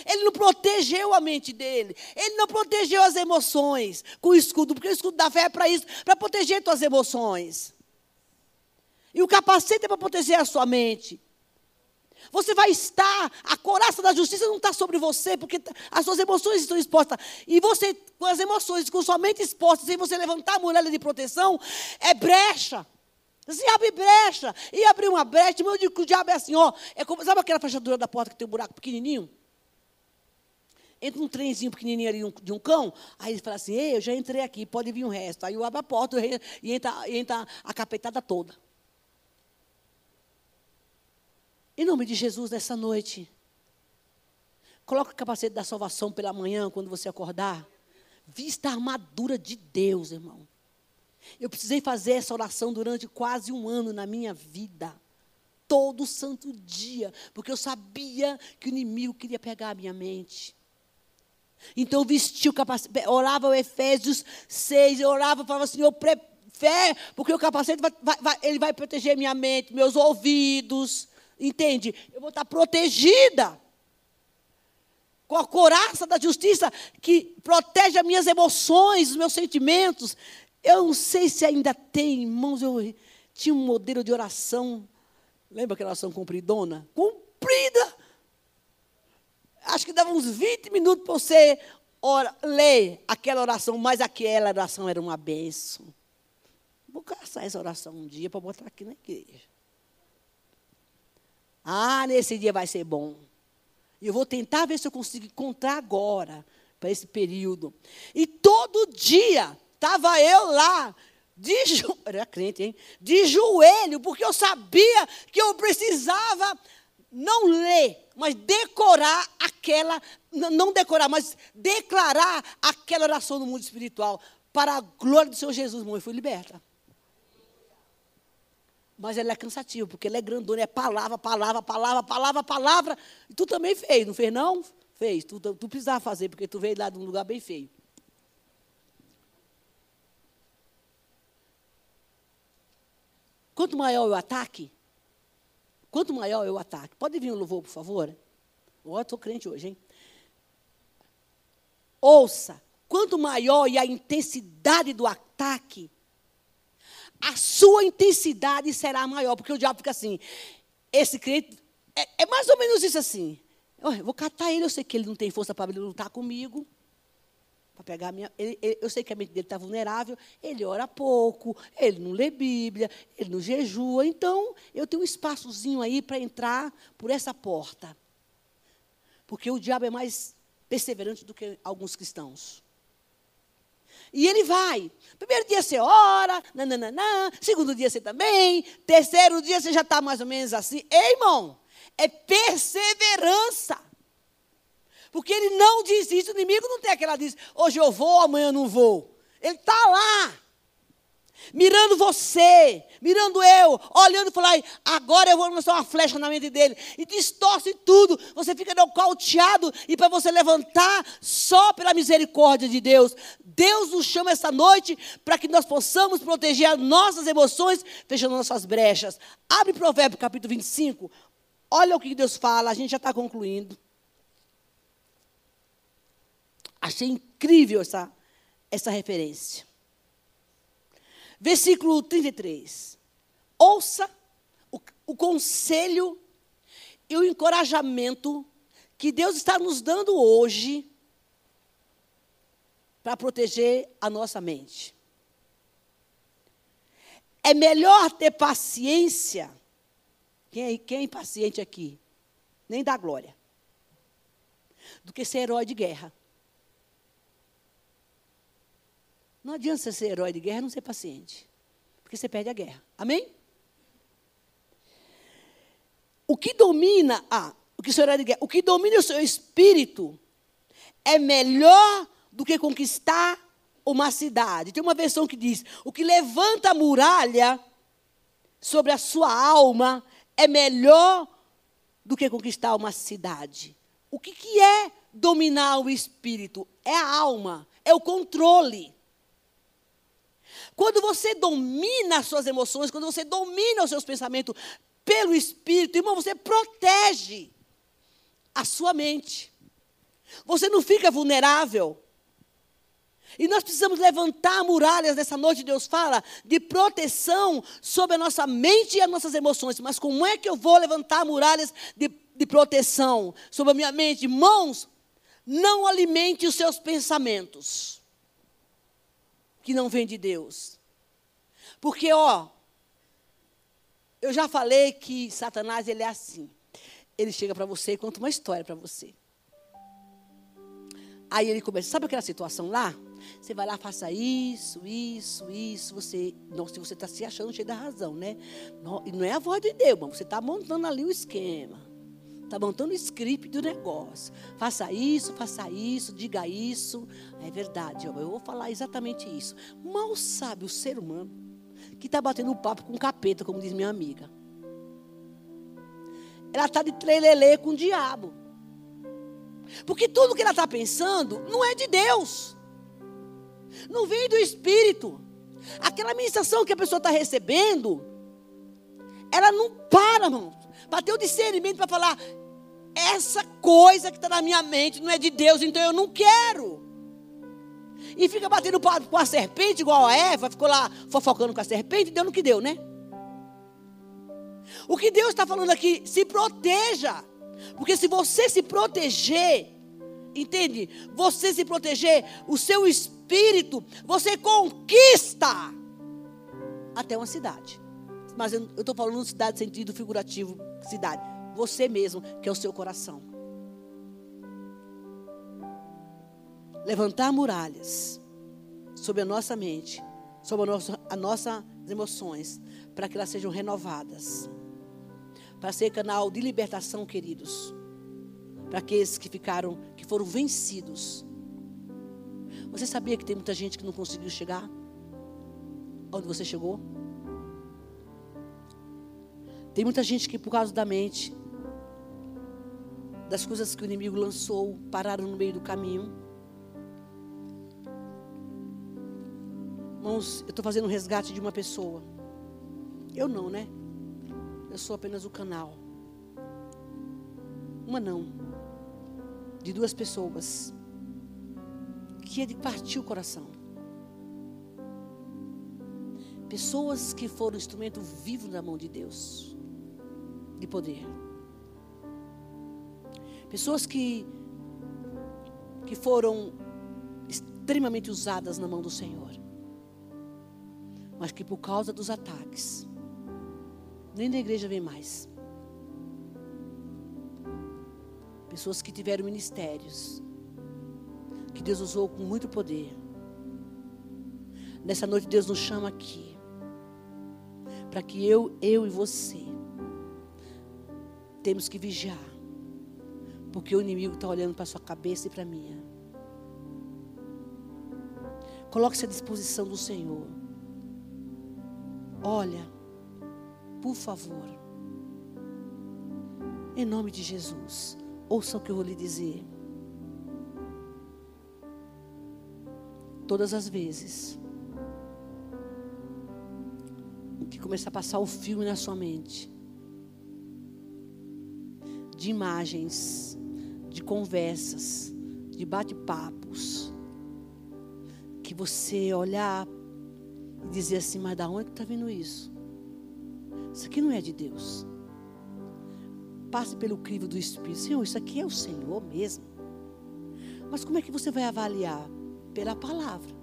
Ele não protegeu a mente dele. Ele não protegeu as emoções com o escudo, porque o escudo da fé é para isso, para proteger suas emoções. E o capacete é para proteger a sua mente. Você vai estar, a coraça da justiça não está sobre você, porque as suas emoções estão expostas. E você, com as emoções, com sua mente exposta, sem você levantar a muralha de proteção, é brecha. Se abre brecha. E abrir uma brecha, meu diabo é assim, ó. É como, sabe aquela fechadura da porta que tem um buraco pequenininho? Entra um trenzinho pequenininho ali de um cão, aí ele fala assim, Ei, eu já entrei aqui, pode vir o resto. Aí eu abro a porta e entra, entra a capetada toda. Em nome de Jesus, nessa noite, coloque o capacete da salvação pela manhã, quando você acordar. Vista a armadura de Deus, irmão. Eu precisei fazer essa oração durante quase um ano na minha vida. Todo santo dia. Porque eu sabia que o inimigo queria pegar a minha mente. Então eu vesti o capacete, orava o Efésios 6, eu orava falava, Senhor, fé, porque o capacete vai, vai, vai, ele vai proteger minha mente, meus ouvidos, entende? Eu vou estar protegida com a coraça da justiça que protege as minhas emoções, os meus sentimentos. Eu não sei se ainda tem, irmãos, eu tinha um modelo de oração. Lembra aquela oração compridona? Comprida! Acho que dava uns 20 minutos para você ora, ler aquela oração, mas aquela oração era uma benção. Vou caçar essa oração um dia para botar aqui na igreja. Ah, nesse dia vai ser bom. Eu vou tentar ver se eu consigo encontrar agora, para esse período. E todo dia Estava eu lá, de era crente, hein? De joelho, porque eu sabia que eu precisava não ler, mas decorar aquela, não decorar, mas declarar aquela oração no mundo espiritual. Para a glória do Senhor Jesus, irmão, eu fui liberta. Mas ela é cansativa, porque ela é grandona, é palavra, palavra, palavra, palavra, palavra. E tu também fez, não fez não? Fez. Tu, tu precisava fazer, porque tu veio lá de um lugar bem feio. Quanto maior o ataque, quanto maior é o ataque. Pode vir o louvor, por favor? Ó, estou crente hoje, hein? Ouça, quanto maior e a intensidade do ataque, a sua intensidade será maior, porque o diabo fica assim. Esse crente, é, é mais ou menos isso assim. Eu vou catar ele, eu sei que ele não tem força para lutar comigo para pegar a minha. Ele, ele, eu sei que a mente dele está vulnerável, ele ora pouco, ele não lê Bíblia, ele não jejua, então eu tenho um espaçozinho aí para entrar por essa porta. Porque o diabo é mais perseverante do que alguns cristãos. E ele vai. Primeiro dia você ora, nananana, segundo dia você também, terceiro dia você já está mais ou menos assim. Ei, irmão, é perseverança. Porque ele não diz isso, o inimigo não tem aquela diz, hoje eu vou, amanhã eu não vou. Ele está lá, mirando você, mirando eu, olhando e falar, agora eu vou lançar uma flecha na mente dele. E distorce tudo, você fica nocauteado, e para você levantar, só pela misericórdia de Deus. Deus nos chama essa noite para que nós possamos proteger as nossas emoções, fechando nossas brechas. Abre Provérbio capítulo 25, olha o que Deus fala, a gente já está concluindo. Achei incrível essa, essa referência. Versículo 33. Ouça o, o conselho e o encorajamento que Deus está nos dando hoje para proteger a nossa mente. É melhor ter paciência. Quem é, quem é impaciente aqui? Nem dá glória. Do que ser herói de guerra. Não adianta ser herói de guerra e não ser paciente. Porque você perde a guerra. Amém? O que domina, ah, o que herói de guerra, o que domina o seu espírito é melhor do que conquistar uma cidade. Tem uma versão que diz: o que levanta a muralha sobre a sua alma é melhor do que conquistar uma cidade. O que, que é dominar o espírito? É a alma, é o controle. Quando você domina as suas emoções, quando você domina os seus pensamentos pelo Espírito, irmão, você protege a sua mente. Você não fica vulnerável. E nós precisamos levantar muralhas nessa noite, Deus fala, de proteção sobre a nossa mente e as nossas emoções. Mas como é que eu vou levantar muralhas de, de proteção sobre a minha mente? Irmãos, não alimente os seus pensamentos que não vem de Deus. Porque, ó, Eu já falei que Satanás ele é assim. Ele chega para você e conta uma história para você. Aí ele começa, sabe aquela situação lá? Você vai lá, faça isso, isso, isso. Você, nossa, você está se achando cheio da razão, né? Não, e não é a voz de Deus, mas você está montando ali o esquema. Está montando o script do negócio. Faça isso, faça isso, diga isso. É verdade, eu vou falar exatamente isso. Mal sabe o ser humano que está batendo um papo com capeta, como diz minha amiga. Ela está de trelelê com o diabo. Porque tudo que ela está pensando não é de Deus. Não vem do Espírito. Aquela ministração que a pessoa está recebendo, ela não para, irmão. Para ter o discernimento para falar, essa coisa que está na minha mente não é de Deus, então eu não quero. E fica batendo papo com a serpente, igual a Eva, ficou lá fofocando com a serpente, deu no que deu, né? O que Deus está falando aqui, se proteja. Porque se você se proteger, entende? Você se proteger, o seu espírito, você conquista até uma cidade. Mas eu estou falando de cidade sentido figurativo, cidade. Você mesmo, que é o seu coração. Levantar muralhas sobre a nossa mente, sobre a nossa, as nossas emoções, para que elas sejam renovadas para ser canal de libertação, queridos. Para aqueles que ficaram, que foram vencidos. Você sabia que tem muita gente que não conseguiu chegar onde você chegou? Tem muita gente que por causa da mente, das coisas que o inimigo lançou, pararam no meio do caminho. Irmãos, eu estou fazendo um resgate de uma pessoa. Eu não, né? Eu sou apenas o canal. Uma não. De duas pessoas. Que é de partir o coração. Pessoas que foram instrumento vivo na mão de Deus. De poder. Pessoas que, que foram extremamente usadas na mão do Senhor. Mas que por causa dos ataques nem da igreja vem mais. Pessoas que tiveram ministérios, que Deus usou com muito poder. Nessa noite Deus nos chama aqui, para que eu, eu e você, temos que vigiar, porque o inimigo está olhando para a sua cabeça e para a minha. Coloque-se à disposição do Senhor. Olha, por favor. Em nome de Jesus, ouça o que eu vou lhe dizer. Todas as vezes que começar a passar o filme na sua mente, de imagens, de conversas, de bate-papos, que você olhar e dizer assim, mas da onde está vindo isso? Isso aqui não é de Deus. Passe pelo crivo do Espírito. Senhor, isso aqui é o Senhor mesmo. Mas como é que você vai avaliar? Pela palavra.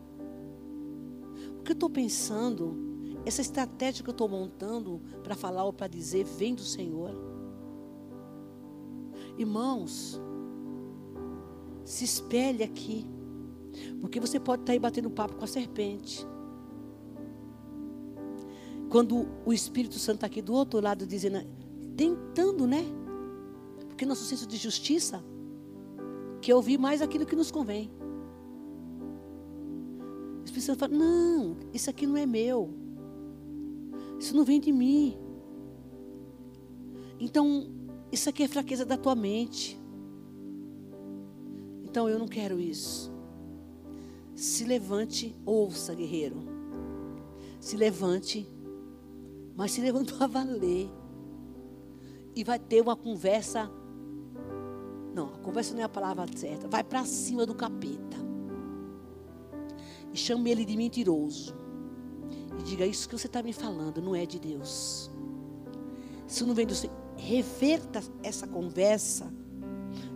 O que eu estou pensando, essa estratégia que eu estou montando para falar ou para dizer, vem do Senhor. Irmãos, se espelhe aqui. Porque você pode estar tá aí batendo papo com a serpente. Quando o Espírito Santo está aqui do outro lado dizendo, tentando, né? Porque nosso senso de justiça quer ouvir mais aquilo que nos convém. O Espírito Santo fala: Não, isso aqui não é meu. Isso não vem de mim. Então, isso aqui é fraqueza da tua mente. Então, eu não quero isso. Se levante, ouça, guerreiro. Se levante mas se levantou a valer. E vai ter uma conversa. Não, a conversa não é a palavra certa. Vai para cima do capeta. E chame ele de mentiroso. E diga: Isso que você está me falando não é de Deus. Isso não vem do Senhor. Reverta essa conversa.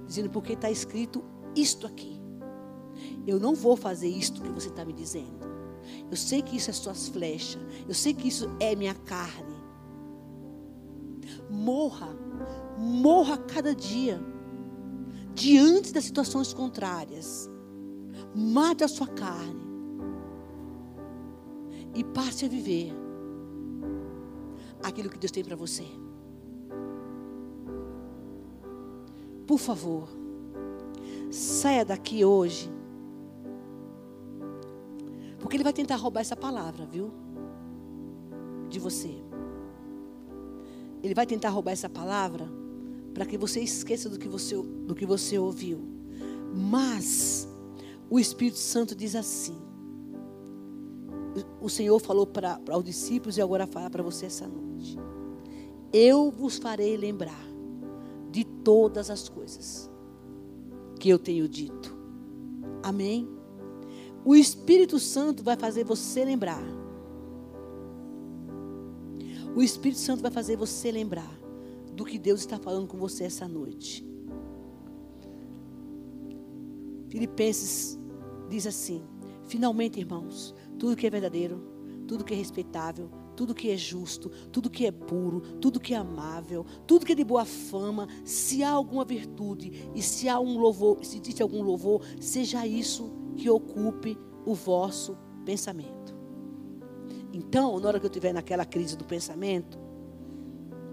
Dizendo: Porque está escrito isto aqui. Eu não vou fazer isto que você está me dizendo. Eu sei que isso é suas flechas. Eu sei que isso é minha carne. Morra, morra cada dia, diante das situações contrárias. Mate a sua carne e passe a viver aquilo que Deus tem para você. Por favor, saia daqui hoje. Porque ele vai tentar roubar essa palavra, viu? De você. Ele vai tentar roubar essa palavra para que você esqueça do que você, do que você ouviu. Mas o Espírito Santo diz assim: o Senhor falou para, os discípulos e agora fala para você essa noite. Eu vos farei lembrar de todas as coisas que eu tenho dito. Amém? O Espírito Santo vai fazer você lembrar. O Espírito Santo vai fazer você lembrar do que Deus está falando com você essa noite. Filipenses diz assim: finalmente, irmãos, tudo que é verdadeiro, tudo que é respeitável, tudo que é justo, tudo que é puro, tudo que é amável, tudo que é de boa fama, se há alguma virtude e se há um louvor, se existe algum louvor, seja isso que ocupe o vosso pensamento. Então, na hora que eu estiver naquela crise do pensamento,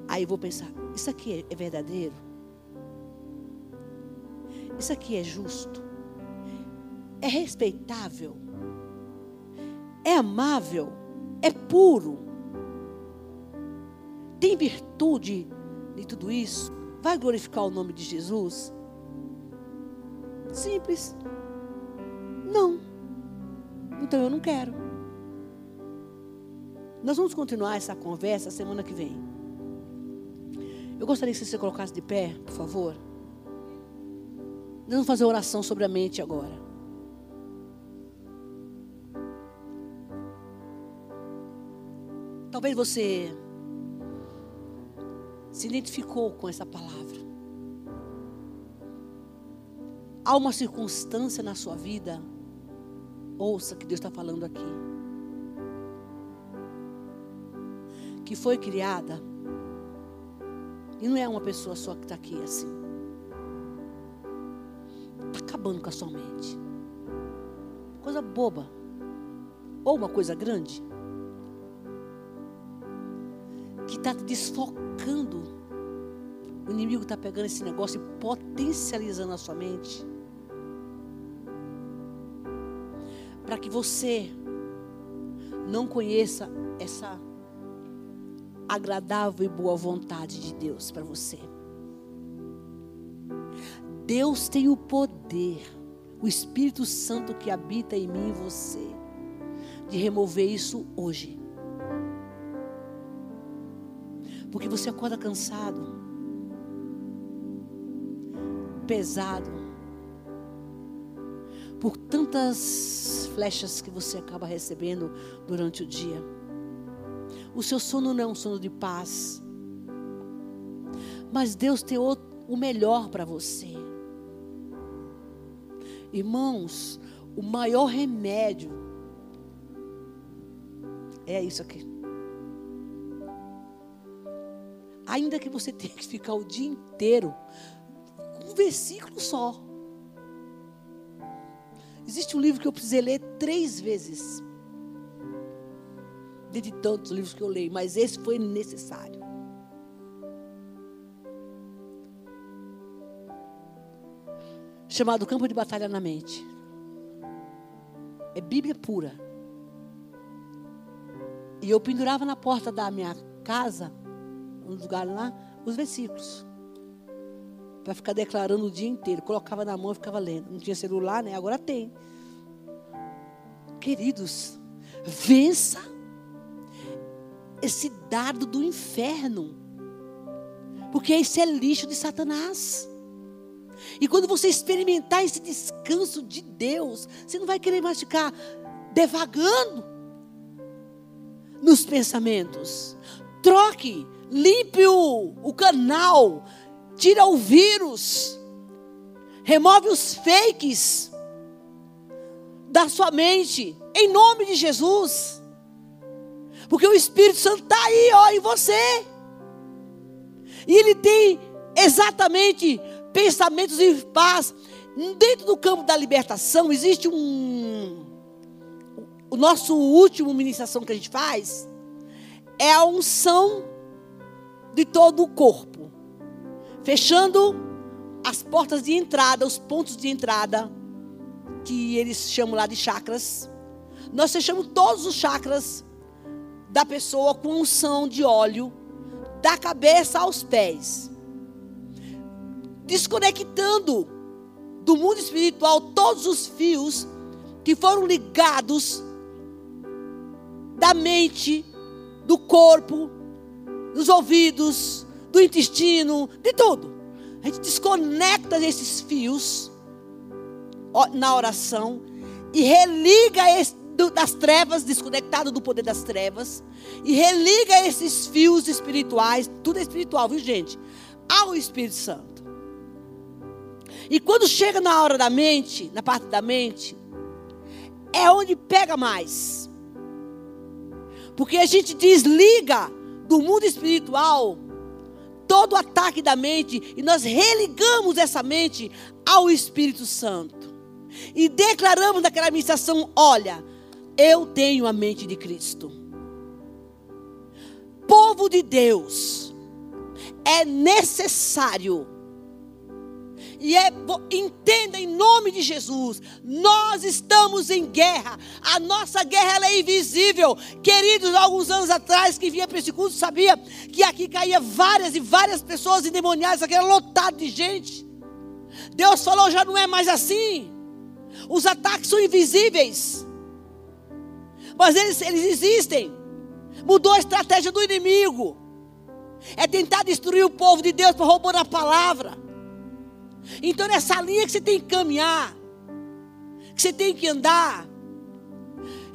aí eu vou pensar: isso aqui é, é verdadeiro? Isso aqui é justo? É respeitável? É amável? É puro? Tem virtude de tudo isso? Vai glorificar o nome de Jesus? Simples. Não. Então eu não quero. Nós vamos continuar essa conversa semana que vem. Eu gostaria que você se colocasse de pé, por favor. Nós vamos fazer oração sobre a mente agora. Talvez você se identificou com essa palavra. Há uma circunstância na sua vida, ouça que Deus está falando aqui, que foi criada, e não é uma pessoa só que está aqui assim, está acabando com a sua mente, coisa boba, ou uma coisa grande, que está te desfocando o inimigo está pegando esse negócio e potencializando a sua mente. Para que você não conheça essa agradável e boa vontade de Deus para você. Deus tem o poder, o Espírito Santo que habita em mim e você, de remover isso hoje. Porque você acorda cansado, pesado, por tantas flechas que você acaba recebendo durante o dia. O seu sono não é um sono de paz, mas Deus tem o melhor para você. Irmãos, o maior remédio é isso aqui. Ainda que você tenha que ficar o dia inteiro, versículo só. Existe um livro que eu precisei ler três vezes. De tantos livros que eu leio, mas esse foi necessário. Chamado Campo de Batalha na Mente. É Bíblia pura. E eu pendurava na porta da minha casa um lugar lá, os versículos. Para ficar declarando o dia inteiro. Colocava na mão e ficava lendo. Não tinha celular, né? Agora tem. Queridos, vença esse dardo do inferno. Porque esse é lixo de Satanás. E quando você experimentar esse descanso de Deus, você não vai querer mais ficar devagando nos pensamentos. Troque limpe o, o canal, tira o vírus, remove os fakes da sua mente, em nome de Jesus. Porque o Espírito Santo está aí, ó, em você. E ele tem exatamente pensamentos de paz. Dentro do campo da libertação existe um. O nosso último ministração que a gente faz é a unção de todo o corpo, fechando as portas de entrada, os pontos de entrada, que eles chamam lá de chakras. Nós fechamos todos os chakras da pessoa com unção de óleo, da cabeça aos pés, desconectando do mundo espiritual todos os fios que foram ligados da mente, do corpo, dos ouvidos, do intestino, de tudo. A gente desconecta esses fios na oração e religa esse, das trevas, desconectado do poder das trevas, e religa esses fios espirituais, tudo é espiritual, viu gente? Ao Espírito Santo. E quando chega na hora da mente, na parte da mente, é onde pega mais. Porque a gente desliga do mundo espiritual todo ataque da mente e nós religamos essa mente ao Espírito Santo. E declaramos naquela ministração: olha, eu tenho a mente de Cristo. Povo de Deus, é necessário e é, entenda em nome de Jesus, nós estamos em guerra. A nossa guerra é invisível. Queridos, alguns anos atrás, que vinha para esse culto, sabia que aqui caía várias e várias pessoas endemoniadas, aqui era lotado de gente. Deus falou, já não é mais assim. Os ataques são invisíveis. Mas eles, eles existem. Mudou a estratégia do inimigo. É tentar destruir o povo de Deus para roubar a palavra. Então, nessa linha que você tem que caminhar, que você tem que andar.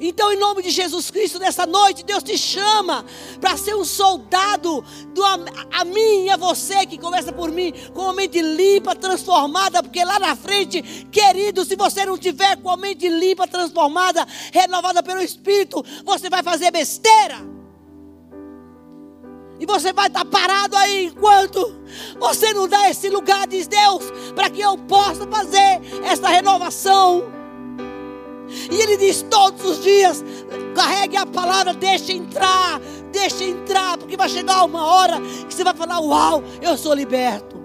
Então, em nome de Jesus Cristo, nessa noite, Deus te chama para ser um soldado do, a, a mim e a você que conversa por mim, com uma mente limpa, transformada, porque lá na frente, querido, se você não tiver com a mente limpa, transformada, renovada pelo Espírito, você vai fazer besteira. E você vai estar parado aí enquanto você não dá esse lugar, diz Deus, para que eu possa fazer essa renovação. E Ele diz todos os dias: carregue a palavra, deixe entrar, deixe entrar, porque vai chegar uma hora que você vai falar: Uau, eu sou liberto.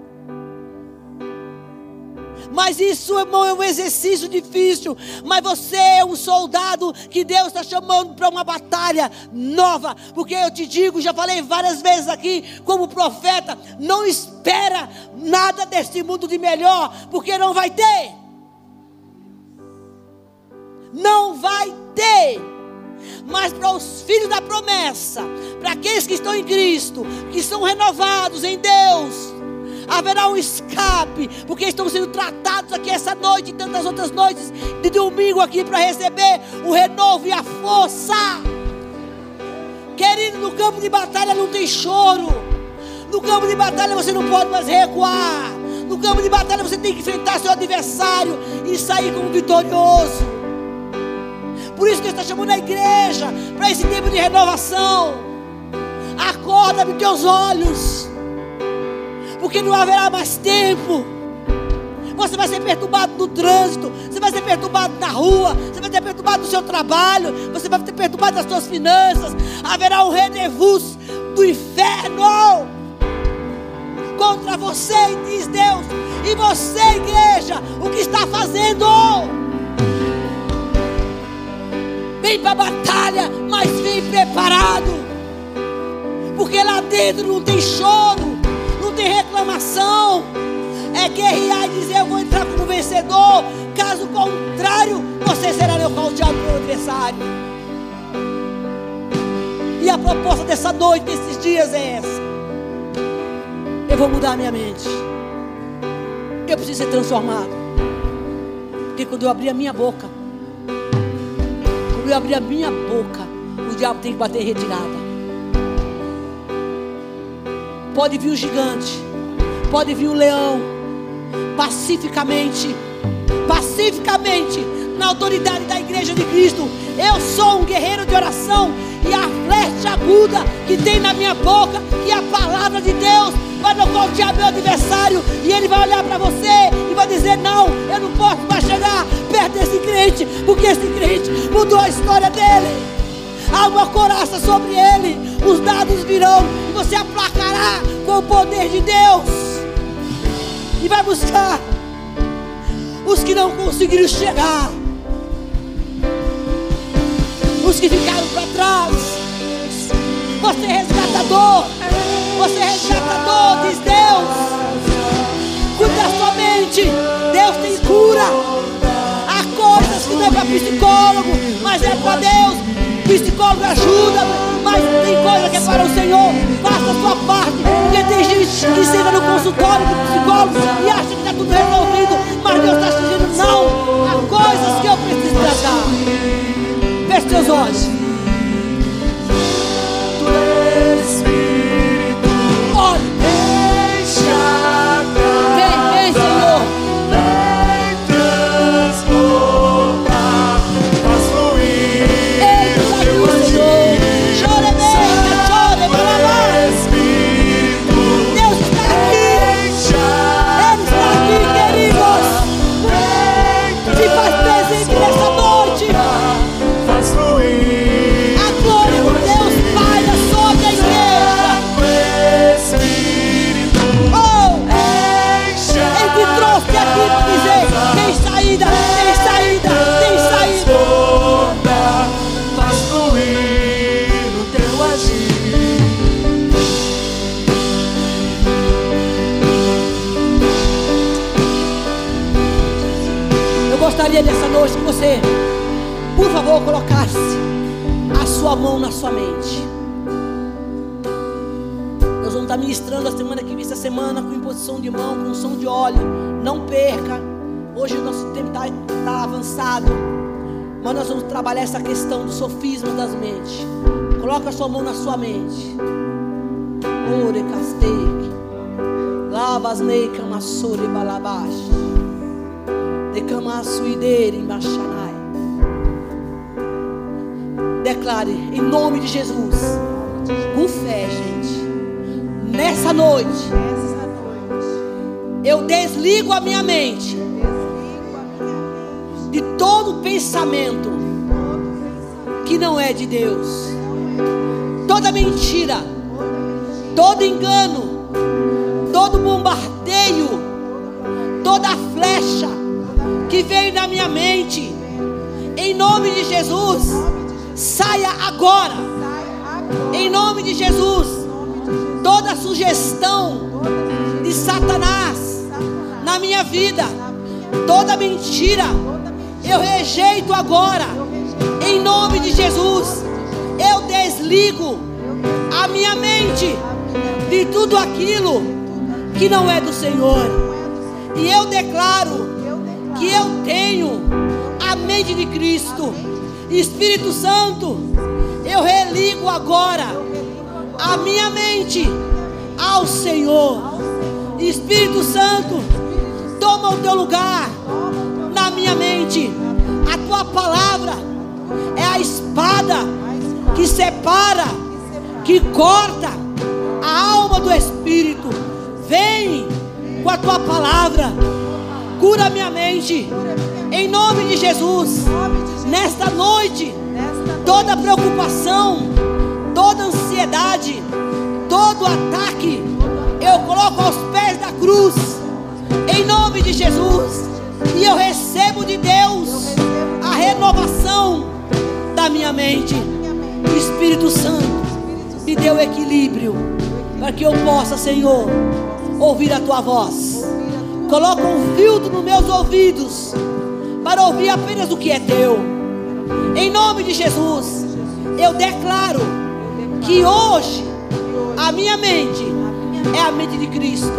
Mas isso, irmão, é um exercício difícil. Mas você é um soldado que Deus está chamando para uma batalha nova. Porque eu te digo, já falei várias vezes aqui, como profeta, não espera nada deste mundo de melhor, porque não vai ter. Não vai ter mas para os filhos da promessa, para aqueles que estão em Cristo, que são renovados em Deus, haverá um escape, porque estão sendo tratados aqui essa noite e tantas outras noites de domingo aqui para receber o renovo e a força. Querido, no campo de batalha não tem choro. No campo de batalha você não pode mais recuar. No campo de batalha você tem que enfrentar seu adversário e sair como vitorioso. Por isso que está chamando a igreja para esse tempo de renovação. Acorda, abre teus olhos porque não haverá mais tempo. Você vai ser perturbado no trânsito, você vai ser perturbado na rua, você vai ser perturbado no seu trabalho, você vai ser perturbado nas suas finanças. Haverá um rendezvous do inferno contra você, diz Deus. E você, igreja, o que está fazendo? Vem para a batalha, mas vem preparado. Porque lá dentro não tem choro, tem reclamação. É guerrear e dizer: Eu vou entrar como vencedor. Caso contrário, você será nocauteado pelo adversário. E a proposta dessa noite, desses dias, é essa: Eu vou mudar a minha mente. Eu preciso ser transformado. Porque quando eu abrir a minha boca, quando eu abrir a minha boca, o diabo tem que bater retirada. Pode vir o gigante, pode vir o leão, pacificamente, pacificamente, na autoridade da igreja de Cristo. Eu sou um guerreiro de oração e a flecha aguda que tem na minha boca, que é a palavra de Deus, vai nocautear meu adversário. E ele vai olhar para você e vai dizer: Não, eu não posso mais chegar perto desse crente, porque esse crente mudou a história dele. Há uma coraça sobre ele, os dados virão e você aplacará com o poder de Deus. E vai buscar os que não conseguiram chegar, os que ficaram para trás. Você é resgatador. Você é resgatador, diz Deus. Cuida da sua mente. Deus tem cura. Há coisas que não é para psicólogo, mas é para Deus. Psicólogo ajuda, mas tem coisa que é para o Senhor. Faça a sua parte. Porque tem gente que senta no consultório do psicólogo e acha que está tudo resolvido. Mas Deus está dizendo: não. Há coisas que eu preciso tratar. Feche seus olhos. Mão na sua mente. Nós vamos estar ministrando a semana que vem, essa semana, com imposição de mão, com som de óleo. Não perca. Hoje o nosso tempo está tá avançado. Mas nós vamos trabalhar essa questão do sofisma das mentes. Coloca a sua mão na sua mente. Ore casteque. Lava as neika massore balabash. Declare em nome de Jesus. Com fé, gente. Nessa noite. Eu desligo a minha mente. De todo pensamento que não é de Deus. Toda mentira. Todo engano. Todo bombardeio. Toda flecha que veio na minha mente, em nome de Jesus, saia agora, em nome de Jesus, toda sugestão de Satanás na minha vida, toda mentira, eu rejeito agora, em nome de Jesus, eu desligo a minha mente de tudo aquilo que não é do Senhor, e eu declaro que eu tenho a mente de Cristo. Espírito Santo, eu religo agora a minha mente ao Senhor. Espírito Santo, toma o teu lugar na minha mente. A tua palavra é a espada que separa, que corta a alma do espírito. Vem com a tua palavra Cura minha mente. Em nome de Jesus. Nesta noite, toda preocupação, toda ansiedade, todo ataque, eu coloco aos pés da cruz. Em nome de Jesus. E eu recebo de Deus a renovação da minha mente. O Espírito Santo me deu equilíbrio para que eu possa, Senhor, ouvir a tua voz. Coloca um filtro nos meus ouvidos para ouvir apenas o que é teu. Em nome de Jesus, eu declaro que hoje a minha mente é a mente de Cristo.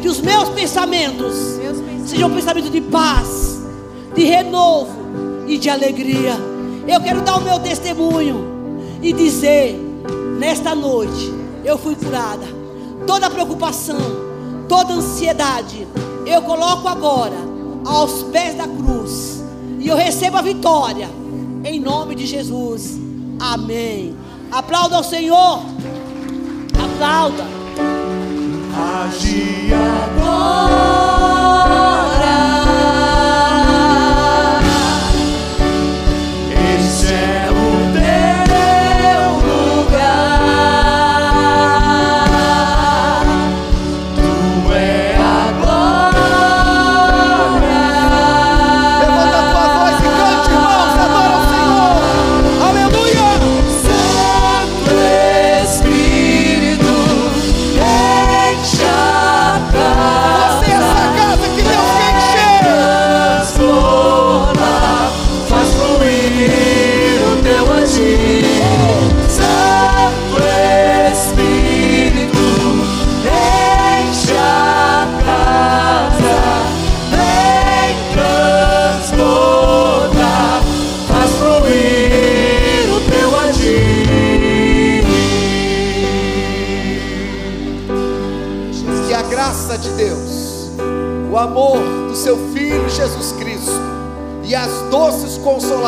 Que os meus pensamentos sejam pensamentos de paz, de renovo e de alegria. Eu quero dar o meu testemunho e dizer: nesta noite eu fui curada. Toda preocupação, toda ansiedade eu coloco agora aos pés da cruz e eu recebo a vitória em nome de Jesus. Amém. Aplauda ao Senhor. Aplauda.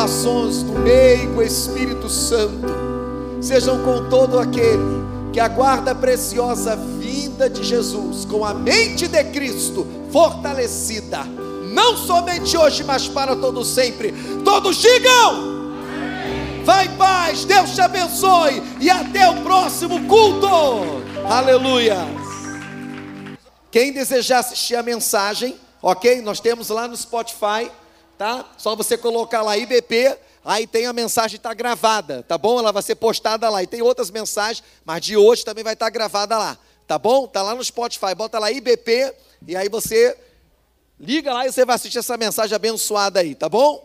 Consolações do meio Espírito Santo sejam com todo aquele que aguarda a preciosa vinda de Jesus, com a mente de Cristo fortalecida, não somente hoje, mas para todo sempre. Todos digam: Vai em paz, Deus te abençoe e até o próximo culto. Aleluia. Quem desejar assistir a mensagem, ok? Nós temos lá no Spotify tá? Só você colocar lá IBP, aí tem a mensagem está gravada, tá bom? Ela vai ser postada lá. E tem outras mensagens, mas de hoje também vai estar tá gravada lá, tá bom? Tá lá no Spotify, bota lá IBP e aí você liga lá e você vai assistir essa mensagem abençoada aí, tá bom?